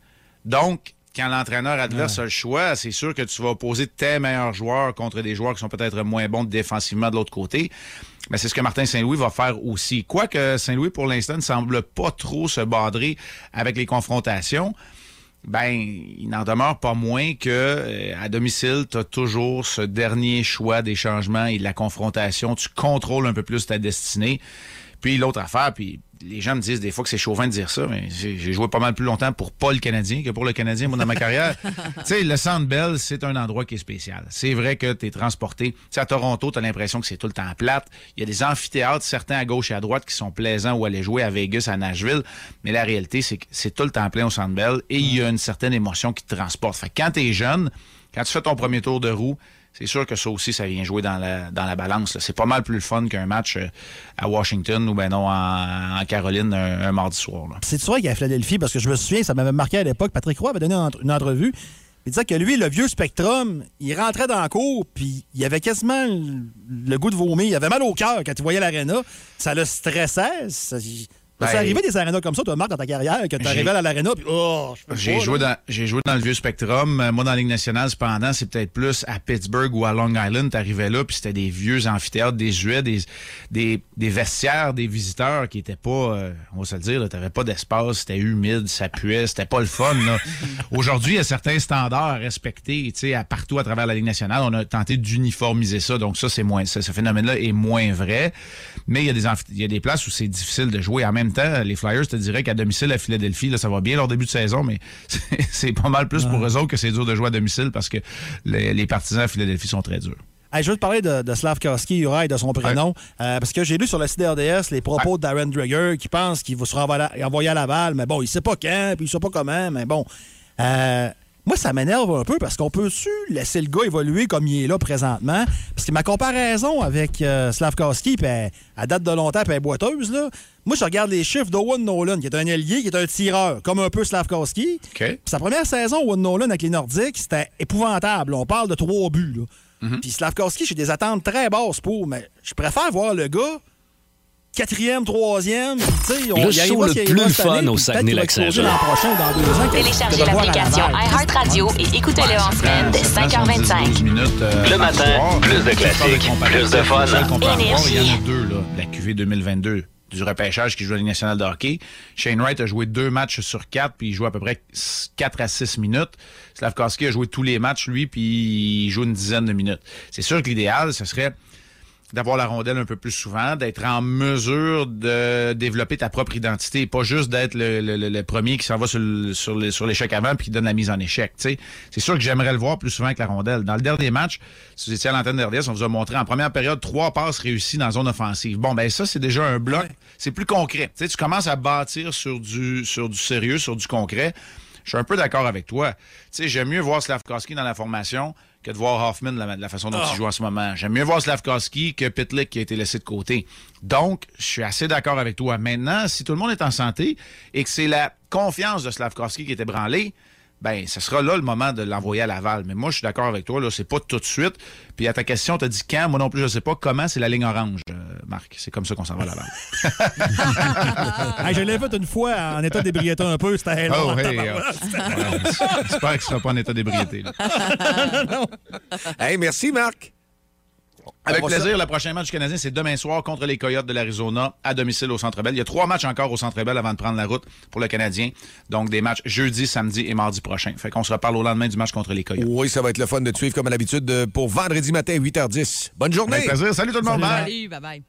Donc, quand l'entraîneur adverse a le choix, c'est sûr que tu vas opposer tes meilleurs joueurs contre des joueurs qui sont peut-être moins bons défensivement de l'autre côté. Mais c'est ce que Martin Saint-Louis va faire aussi. Quoique Saint-Louis, pour l'instant, ne semble pas trop se badrer avec les confrontations. Ben, il n'en demeure pas moins que euh, à domicile, tu as toujours ce dernier choix des changements et de la confrontation. Tu contrôles un peu plus ta destinée. Puis l'autre affaire, puis les gens me disent des fois que c'est chauvin de dire ça, mais j'ai joué pas mal plus longtemps pour pas le Canadien que pour le Canadien, moi, dans ma carrière. tu sais, le Centre Bell, c'est un endroit qui est spécial. C'est vrai que tu es transporté. Tu sais, à Toronto, tu as l'impression que c'est tout le temps plate. Il y a des amphithéâtres, certains à gauche et à droite, qui sont plaisants ou aller jouer à Vegas, à Nashville. Mais la réalité, c'est que c'est tout le temps plein au Centre Bell et il y a une certaine émotion qui te transporte. Fait que quand tu es jeune, quand tu fais ton premier tour de roue, c'est sûr que ça aussi, ça vient jouer dans la, dans la balance. C'est pas mal plus le fun qu'un match euh, à Washington ou ben non en, Caroline un, mardi soir. C'est qu'il y a Philadelphie, parce que je me souviens, ça m'avait marqué à l'époque. Patrick Roy avait donné une entre- une entrevue. Il disait que lui, le vieux Spectrum, il rentrait dans la cour, puis il avait quasiment le, goût de vomir. Il avait mal au cœur quand il voyait l'aréna. Ça le stressait. C'est arrivé des arénas comme ça, toi, Marc, dans ta carrière, que tu arrivais à l'aréna, puis oh, je peux J'ai joué, dans, j'ai joué dans le vieux Spectrum. Euh, Moi, dans la Ligue nationale, cependant, c'est peut-être plus à Pittsburgh ou à Long Island. T'arrivais là, puis c'était des vieux amphithéâtres désuets, des, des, des vestiaires des visiteurs qui étaient pas, euh, on va se le dire, t'avais pas d'espace, c'était humide, ça puait, c'était pas le fun. Aujourd'hui, il y a certains standards à respecter, tu sais, à partout à travers la Ligue nationale. On a tenté d'uniformiser ça, donc ça, c'est moins, ça, ce phénomène-là est moins vrai. Mais il y a des, y a des places où c'est difficile de jouer. En même temps, les Flyers te diraient qu'à domicile à Philadelphie, là, ça va bien leur début de saison, mais c'est- pas mal plus pour eux autres que c'est dur de jouer à domicile parce que les, les partisans à Philadelphie sont très durs. Hey, je veux te parler de, de Slavkowski, Uri, de son prénom, euh, parce que j'ai lu sur le site RDS les propos d'Aaron Drager qui pense qu'il va se renvoyer envoyer à Laval, mais bon, il sait pas quand, puis il sait pas comment, mais bon. Euh, moi, ça m'énerve un peu parce qu'on peut-tu laisser le gars évoluer comme il est là présentement? Parce que ma comparaison avec euh, Slavkowski, puis elle, elle date de longtemps, puis boiteuse, là. Moi, je regarde les chiffres d'Owen Nolan, qui est un ailier, qui est un tireur, comme un peu Slavkowski. Puis sa première saison, Owen Nolan avec les Nordiques, c'était épouvantable. On parle de trois buts, là. Puis Slavkowski, j'ai des attentes très basses pour, mais je préfère voir le gars quatrième, troisième. puis tu sais, on- Le show le plus fun année, au Saguenay-Lac-Saint-Jean. Téléchargez l'application iHeartRadio et écoutez-le en semaine dès 5h25. minutes, euh, Le matin, plus de classiques, plus de fun. Seul comparatoire, Il y en a Énergie. deux, là, de la QV 2022 du repêchage qui joue à la Ligue nationale de hockey. Shane Wright a joué deux matchs sur quatre, puis il joue à peu près 4 à 6 minutes. Slavkowski a joué tous les matchs, lui, puis il joue une dizaine de minutes. C'est sûr que l'idéal, ce serait d'avoir la rondelle un peu plus souvent, d'être en mesure de développer ta propre identité, pas juste d'être le, le- le- le premier qui s'en va sur, le- sur, le- sur l'échec avant puis qui donne la mise en échec. tu sais. C'est sûr que j'aimerais le voir plus souvent que la rondelle. Dans le dernier match, si vous étiez à l'antenne de RDS, on vous a montré en première période trois passes réussies dans la zone offensive. Bon, ben ça, c'est déjà un bloc. C'est plus concret. Tu commences à bâtir sur du, sur du sérieux, sur du concret. Je suis un peu d'accord avec toi. Tu sais, j'aime mieux voir Slavkowski dans la formation que de voir Hoffman de la, façon dont Ah. il joue en ce moment. J'aime mieux voir Slavkowski que Pitlick qui a été laissé de côté. Donc, je suis assez d'accord avec toi. Maintenant, si tout le monde est en santé et que c'est la confiance de Slavkowski qui est ébranlée, ben, ce sera là le moment de l'envoyer à Laval. Mais moi, je suis d'accord avec toi, là, c'est pas tout de suite. Puis à ta question, tu as dit quand, moi non plus, je sais pas comment, c'est la ligne orange, euh, Marc. C'est comme ça qu'on s'en va à Laval. Hey, je l'ai fait une fois en état d'ébriété un peu, c'était. Oh, hey, oh. J'espère qu'il sera pas en état d'ébriété. Hey, merci, Marc. Avec plaisir, le prochain match du Canadien, c'est demain soir contre les Coyotes de l'Arizona à domicile au Centre Bell. Il y a trois matchs encore au Centre Bell avant de prendre la route pour le Canadien. Donc, des matchs jeudi, samedi et mardi prochain. Fait qu'on se reparle au lendemain du match contre les Coyotes. Oui, ça va être le fun de te suivre comme à l'habitude euh, pour vendredi matin, 8h10. Bonne journée. Avec plaisir. Salut tout le monde. Bye. Salut, bye bye.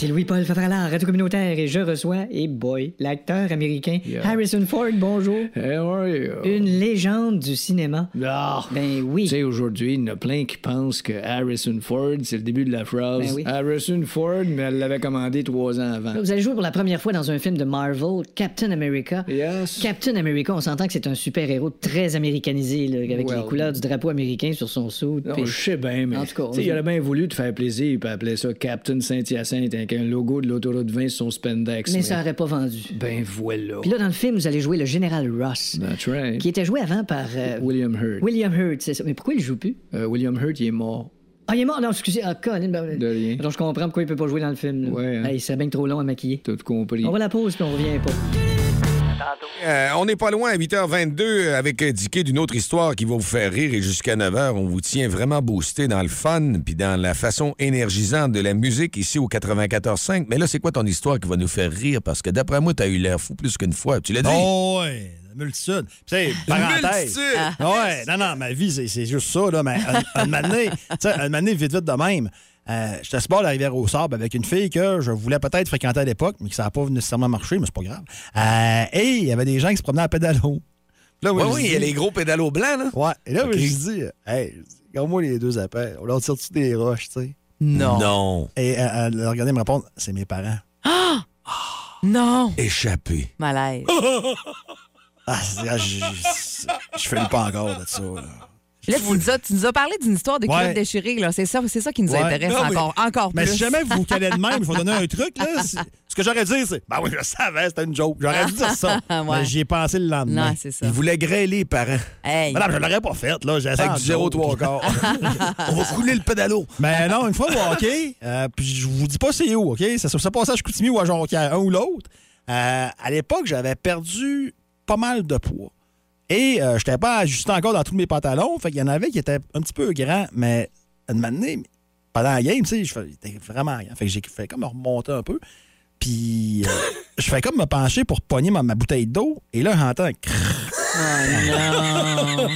C'est Louis-Paul Favralard, Radio Communautaire, et je reçois, et boy, l'acteur américain Harrison Ford, bonjour. Une légende du cinéma. Ah, Ben oui. Tu sais, aujourd'hui, il y en a plein qui pensent que Harrison Ford, c'est le début de la phrase. Ben oui. Harrison Ford, mais elle l'avait commandé trois ans avant. Vous allez jouer pour la première fois dans un film de Marvel, Captain America. Yes. Captain America, on s'entend que c'est un super-héros très américanisé, là, avec Well. les couleurs du drapeau américain sur son sou. Non, je sais bien, mais En tout cas, il aurait bien voulu te faire plaisir et appeler ça Captain Saint-Hyacinthe avec un logo de l'autoroute 20 sur son spandex. Mais ça aurait pas vendu. Ben voilà. Puis là, dans le film, vous allez jouer le général Ross, That's right. qui était joué avant par euh, William Hurt. William Hurt, c'est ça. Mais pourquoi il joue plus? Euh, William Hurt, il est mort. Ah, il est mort? Non, excusez. Ah, Colin. ben, De rien. Donc, je comprends pourquoi il peut pas jouer dans le film. là. Ouais, hein. Hey, c'est bien trop long à maquiller. T'as tout compris. On va la pause, puis on revient pas. Euh, on n'est pas loin à 8h22 avec Dicky d'une autre histoire qui va vous faire rire et jusqu'à 9h, on vous tient vraiment boosté dans le fun puis dans la façon énergisante de la musique ici au 94.5. Mais là, c'est quoi ton histoire qui va nous faire rire? Parce que d'après moi, t'as eu l'air fou plus qu'une fois. Tu l'as dit? Oh, ouais, la multitude. Tu sais, parenthèse. Ah ouais, non, non, ma vie, c'est- juste ça, là. Mais un, un moment donné, tu sais, un vite, vite de même. Euh, J'étais de la rivière au sable avec une fille que je voulais peut-être fréquenter à l'époque, mais que ça n'a pas nécessairement marché, mais c'est pas grave. Euh, et il y avait des gens qui se promenaient à pédalo. Là, moi, Oui, je il y a les gros pédalos blancs, là. Ouais, et là, je dis, hey, regarde-moi les deux appels. On leur tire-tu des roches, tu sais? Non. Non. Et euh, euh, regardez me répondre, c'est mes parents. Non. Échappé. Malaise. Ah, ah, je je- je fais le pas encore de ça. là. Là, tu nous, as, tu nous as parlé d'une histoire de culotte Ouais. déchirée. là. C'est ça, c'est ça qui nous Ouais. intéresse Non, mais- encore, encore Mais plus. si jamais vous calez de même, il faut donner un truc. Là, ce que j'aurais dit, c'est Ben oui, je savais, c'était une joke. J'aurais dû dire ça. Ouais. Mais j'y ai pensé le lendemain. Non, c'est ça. Il voulait grêler les parents. Hey. Mais non, je l'aurais pas fait. Là, j'ai Avec du 0,3 quart. On va couler le pédalo. Mais non, une fois au hockey, euh, puis je vous dis pas c'est où, OK? Ça se passait à Chicoutimi ou à Jonquière, un ou l'autre. Euh, à l'époque, j'avais perdu pas mal de poids. Et euh, je n'étais pas ajusté encore dans tous mes pantalons. Fait qu'il y en avait qui étaient un petit peu grands, mais une matinée, pendant la game, tu sais, j'étais vraiment grand. Fait que j'ai fait comme me remonter un peu. Puis euh, je fais comme me pencher pour pogner ma, ma bouteille d'eau. Et là, j'entends... Oh non.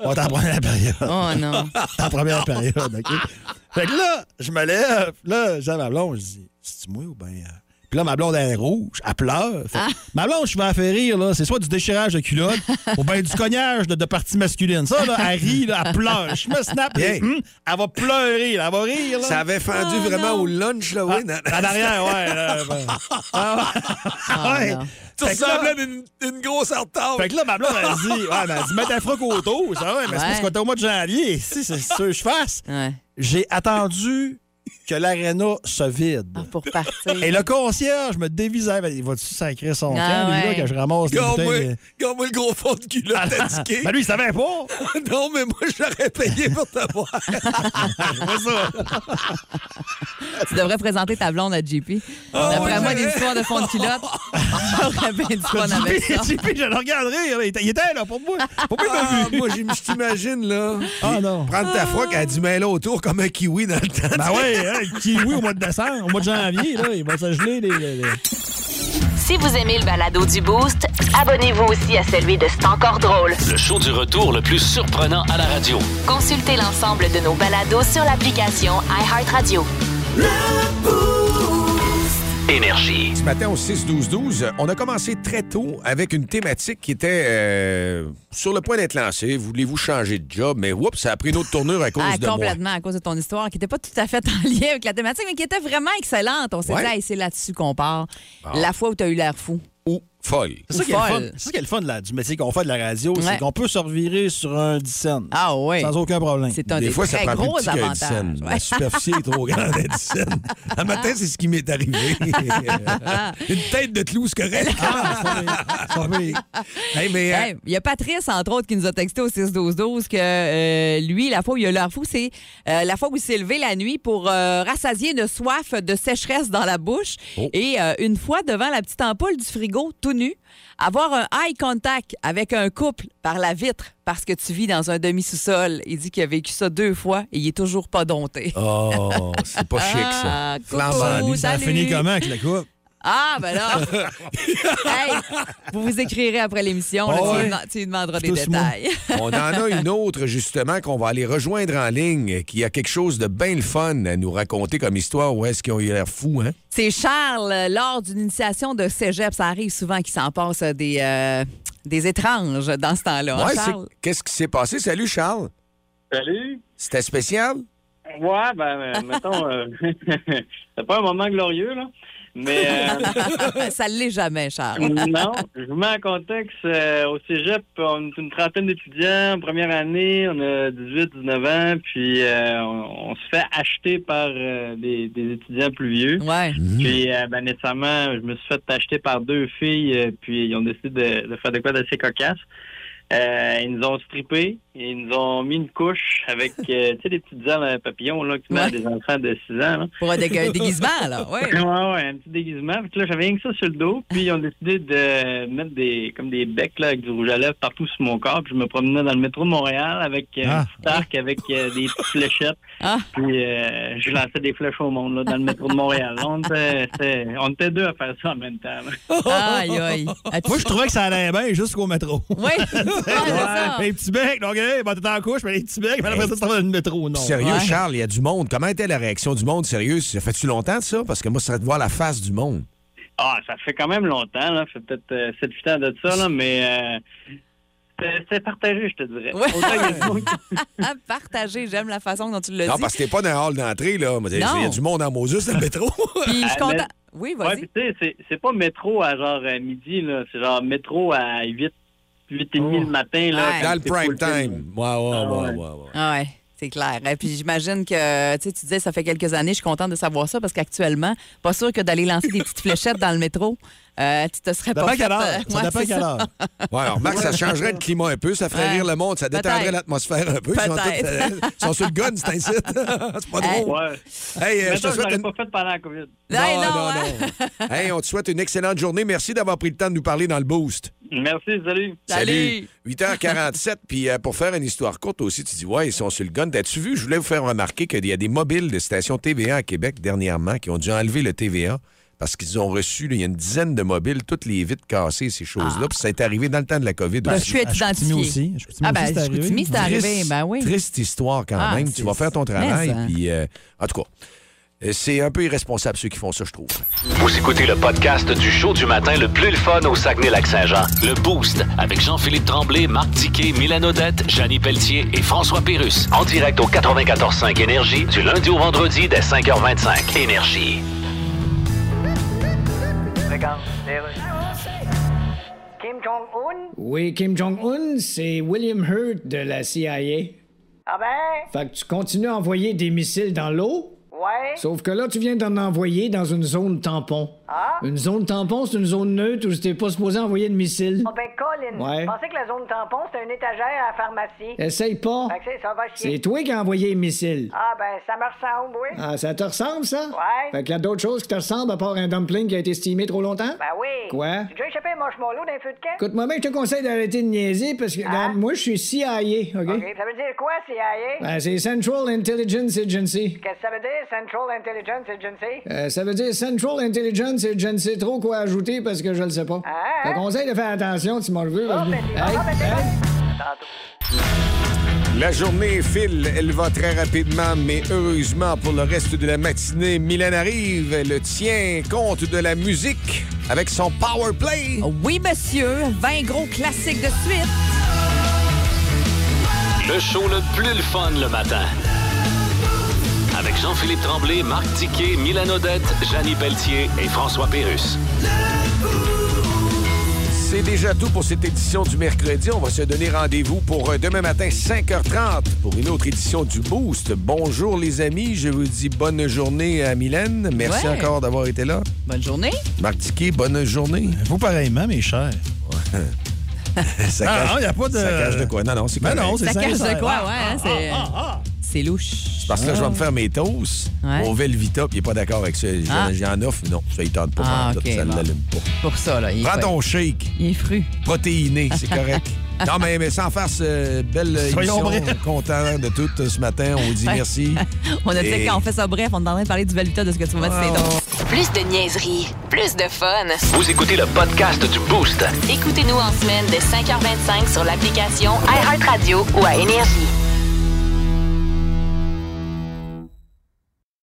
On est en première période. Oh non. en première période, OK? Fait que là, je me lève, là, j'ai ma blonde, je dis, c'est-tu moi ou bien. euh? Puis là, ma blonde, elle est rouge, elle pleure. Fait que Ma blonde, je vais la faire rire, là, c'est soit du déchirage de culotte ou bien du cognage de, de parties masculines. Ça, là, elle rit, là, elle pleure. Je me snap, et, hum, elle va pleurer, là, elle va rire, là. Ça avait fendu Oh, vraiment non. au lunch, là, oui. arrière, ouais. Là, ben. Ah, Oh, ouais. Tu ressemblais d'une d'une grosse retard. Fait que là, ma blonde, elle dit, ouais, elle dit, mets ta froc au dos. Ça va, mais c'est Ouais. parce qu'on était au mois de janvier. Si, c'est sûr que je fasse. Ouais. J'ai attendu que l'aréna se vide. Ah, pour partir. Et le concierge me dévisait. Ben, Il va-tu sacrer son Ah, camp, lui, là, ouais. que je ramasse les bouteilles? regarde-moi le gros fond de culotte indiqué. Ben lui, il savait pas. non, mais moi, je l'aurais payé pour t'avoir. Tu devrais présenter ta blonde à JP. D'après ouais, moi, des histoires de fond de culotte, j'aurais bien du fun avec ça. JP, je le regarde rire. là. Il était- là pour moi. Pourquoi il m'a Ah, vu? moi, je t'imagine, là. Ah non. Prendre ta froc, elle a dû mêler autour comme un kiwi dans le temps. Ben oui, hein, le kiwi au mois de décembre, au mois de janvier, là, il va se geler les. les- les- Si vous aimez le balado du Boost, abonnez-vous aussi à celui de C'est encore drôle. Le show du retour le plus surprenant à la radio. Consultez l'ensemble de nos balados sur l'application iHeartRadio. Énergie. Ce matin au 6-12-12, on a commencé très tôt avec une thématique qui était euh, sur le point d'être lancée. Voulez-vous changer de job? Mais oups, ça a pris une autre tournure à cause Ah, de moi. complètement, à cause de ton histoire, qui n'était pas tout à fait en lien avec la thématique, mais qui était vraiment excellente. On s'est Ouais. dit, Hey, c'est là-dessus qu'on part. Bon. La fois où tu as eu l'air fou. Folle. C'est ça, qui est le fun. folle. C'est ça qui est le fun de la- du métier qu'on fait de la radio, Ouais. c'est qu'on peut se revirer sur un 10 cents. Ah oui. Sans aucun problème. C'est un Des des, fois, ça très prend plus gros avantages. dizaine. Ouais. La superficie est trop grande à dizaine. Un matin, c'est ce qui m'est arrivé. Une tête de clou, c'est correct. Hey, mais, euh, Hey, Il y a Patrice, entre autres, qui nous a texté au 6-12-12 que euh, lui, la fois où il a l'air fou, c'est euh, la fois où il s'est levé la nuit pour euh, rassasier une soif de sécheresse dans la bouche. Oh. Et euh, une fois devant la petite ampoule du frigo, tout nu, avoir un eye contact avec un couple par la vitre parce que tu vis dans un demi-sous-sol. Il dit qu'il a vécu ça deux fois et il est toujours pas dompté. Oh, c'est pas chic, ça. Ah, coucou. Ça a fini comment avec la coupe? Ah, ben là. hey, vous vous écrirez après l'émission. là, Oh, tu, lui ouais. demandes- tu lui demanderas des Tous détails. On en a une autre, justement, qu'on va aller rejoindre en ligne, qui a quelque chose de bien le fun à nous raconter comme histoire où est-ce qu'ils ont eu l'air fous, hein? C'est Charles, euh, lors d'une initiation de cégep. Ça arrive souvent qu'il s'en passe euh, des, euh, des étranges dans ce temps-là. hein, Ouais, c'est- Charles? Qu'est-ce qui s'est passé? Salut, Charles. Salut. C'était spécial? Ouais, ben, euh, mettons, euh, c'est pas un moment glorieux, là. Mais euh, ça l'est jamais, Charles. non, je vous mets en contexte. euh, au cégep, on est une trentaine d'étudiants. En première année, on a 18, 19 ans. Puis euh, on, on se fait acheter par euh, des, des étudiants plus vieux. Ouais. Puis euh, ben, nécessairement, je me suis fait acheter par deux filles. euh, puis ils ont décidé de, de faire de quoi d'assez cocasse. Euh, ils nous ont strippé, ils nous ont mis une couche avec, euh, tu sais, des petites ailes à papillons là, que tu mets à Ouais. des enfants de 6 ans. Là. Pour un dé- un déguisement, là. Ouais. Ouais, ouais, un petit déguisement. Puis là, j'avais rien que ça sur le dos. Puis ils ont décidé de mettre des comme des becs là, avec du rouge à lèvres partout sur mon corps. Puis je me promenais dans le métro de Montréal avec euh, Ah. un petit arc avec euh, des petites fléchettes. Ah. Puis euh, je lançais des flèches au monde là, dans le métro de Montréal. On était, c'était- on était deux à faire ça en même temps. là. Aïe, Moi, je trouvais que ça allait bien jusqu'au métro. Oui. Les petits becs, donc, hey, ben, t'es en couche, mais les petits becs, mais après ça, tu dans le métro, non. Sérieux, Ouais. Charles, il y a du monde. Comment était la réaction du monde? Sérieux, ça fait-tu longtemps de ça? Parce que moi, ça serait de voir la face du monde. Ah, ça fait quand même longtemps, là. Ça fait peut-être euh, 7-8 ans de ça, là, mais euh, c'était- c'était partagé, je te dirais. Ouais. Partagé, j'aime la façon dont tu le Non, dis. parce que t'es pas dans un hall d'entrée, là. Mais Il y a Non. du monde en Moses dans le métro. Puis je suis Ah, contente. Oui, Ouais, vas-y. sais, c'est- c'est pas métro à genre euh, midi, là. C'est genre métro à 8, 8 et demi le matin, là. Ouais. dans le prime time. Ouais, ouais, ouais, ouais. ouais, ouais. Ah ouais, c'est clair. Et puis j'imagine que tu sais, tu disais ça fait quelques années, je suis contente de savoir ça parce qu'actuellement, pas sûr que d'aller lancer des petites fléchettes dans le métro, euh, tu te serais Ça pas fait, euh, Ça ouais, dépend quelle heure. Ouais, alors, Max, ça changerait le climat un peu, ça ferait Ouais. rire le monde, ça détendrait l'atmosphère un peu. Ils sont, tous, euh, ils sont sur le gun, c'est un site. c'est pas drôle. Ouais. Hey, euh, Mais je te ça, je souhaite une... pas fait pendant la COVID. Non, non, non, hein? non. hey, on te souhaite une excellente journée. Merci d'avoir pris le temps de nous parler dans le boost. Merci, salut. Salut. 8h47. Puis euh, pour faire une histoire courte aussi, tu dis, ouais, ils sont sur le gun. T'as-tu vu? Je voulais vous faire remarquer qu'il y a des mobiles de stations TVA à Québec dernièrement qui ont dû enlever le TVA parce qu'ils ont reçu, là, il y a une dizaine de mobiles, toutes les vitres cassées, ces choses-là. Puis ça est arrivé dans le temps de la COVID. T'as aussi. être À Chicoutimi identifié. aussi. Chicoutimi Ah ben, c'est arrivé. Arrivé, Triste- ben oui. Triste histoire quand Ah, même. Tu vas faire ton travail. Puis, euh, en tout cas, c'est un peu irresponsable ceux qui font ça, je trouve. Vous écoutez le podcast du show du matin le plus le fun au Saguenay-Lac-Saint-Jean. Le Boost avec Jean-Philippe Tremblay, Marc Tiquet, Milan Odette, Janine Pelletier et François Pérus. En direct au 94.5 Énergie du lundi au vendredi dès 5h25. Énergie. Kim Jong-un? Oui, Kim Jong-un, c'est William Hurt de la CIA. Ah ben? Fait que tu continues à envoyer des missiles dans l'eau? Ouais. Sauf que là, tu viens d'en envoyer dans une zone tampon. Ah? Une zone tampon, c'est une zone neutre où tu t'es pas supposé envoyer de missiles. Ah ben, Colin. Ouais. Je pensais que la zone tampon, c'était une étagère à la pharmacie. Essaye pas. Fait que ça va chier. C'est toi qui as envoyé les missiles. Ah ben, ça me ressemble, oui. Ah, ça te ressemble, ça? Ouais. Fait y a d'autres choses qui te ressemblent à part un dumpling qui a été steamé trop longtemps? Ben oui. Quoi? J'ai déjà échappé un marshmallow d'un feu de camp? Écoute, moi, je te conseille d'arrêter de niaiser parce que, regarde, moi, je suis CIA, OK? OK. Ça veut dire quoi, CIA? Ben, c'est Central Intelligence Agency. Qu'est-ce que ça veut dire, Central Intelligence Agency? Euh, ça veut dire Central Intelligence je ne sais trop quoi ajouter parce que je le sais pas. Ah, Te conseille de faire attention, tu m'en veux. parce que- ben, Hey, ah, ben, hey. La journée file, elle va très rapidement, mais heureusement pour le reste de la matinée, Mylène arrive, elle tient compte de la musique avec son power play. Oui, monsieur. 20 gros classiques de suite. Le show le plus le fun le matin. Avec Jean-Philippe Tremblay, Marc Tiquet, Milan Odette, Janine Pelletier et François Pérus. C'est déjà tout pour cette édition du mercredi. On va se donner rendez-vous pour euh, demain matin 5h30 pour une autre édition du Boost. Bonjour les amis, je vous dis bonne journée à Mylène. Merci Ouais. encore d'avoir été là. Bonne journée. Marc Tiquet, bonne journée. Vous pareillement, mes chers. ça Ah, non, y a pas de- Ça cache de quoi? Non, non, c'est Ben correct. non, c'est Ça cache de quoi, Ah, ouais, hein, ah, c'est- ah, ah. C'est louche. C'est parce que là, je vais me faire mes toasts Ouais. au Velvita, puis il n'est pas d'accord avec ça. J'en Ah. j'en offre, non, ça, il tente pas. Ah, ça ne bon. l'allume pas. Pour ça, là. Il Prends ton shake, Il est fru. protéiné, c'est correct. non, mais, mais sans faire ce belle Soyons émission, content de tout euh, ce matin. On vous dit merci. On a dit Et- quand on fait ça bref, on est en train de parler du Velvita de ce que tu vas mettre dons. Plus de niaiserie, plus de fun. Vous écoutez le podcast du Boost. Écoutez-nous en semaine de 5h25 sur l'application iHeartRadio ou à Énergie.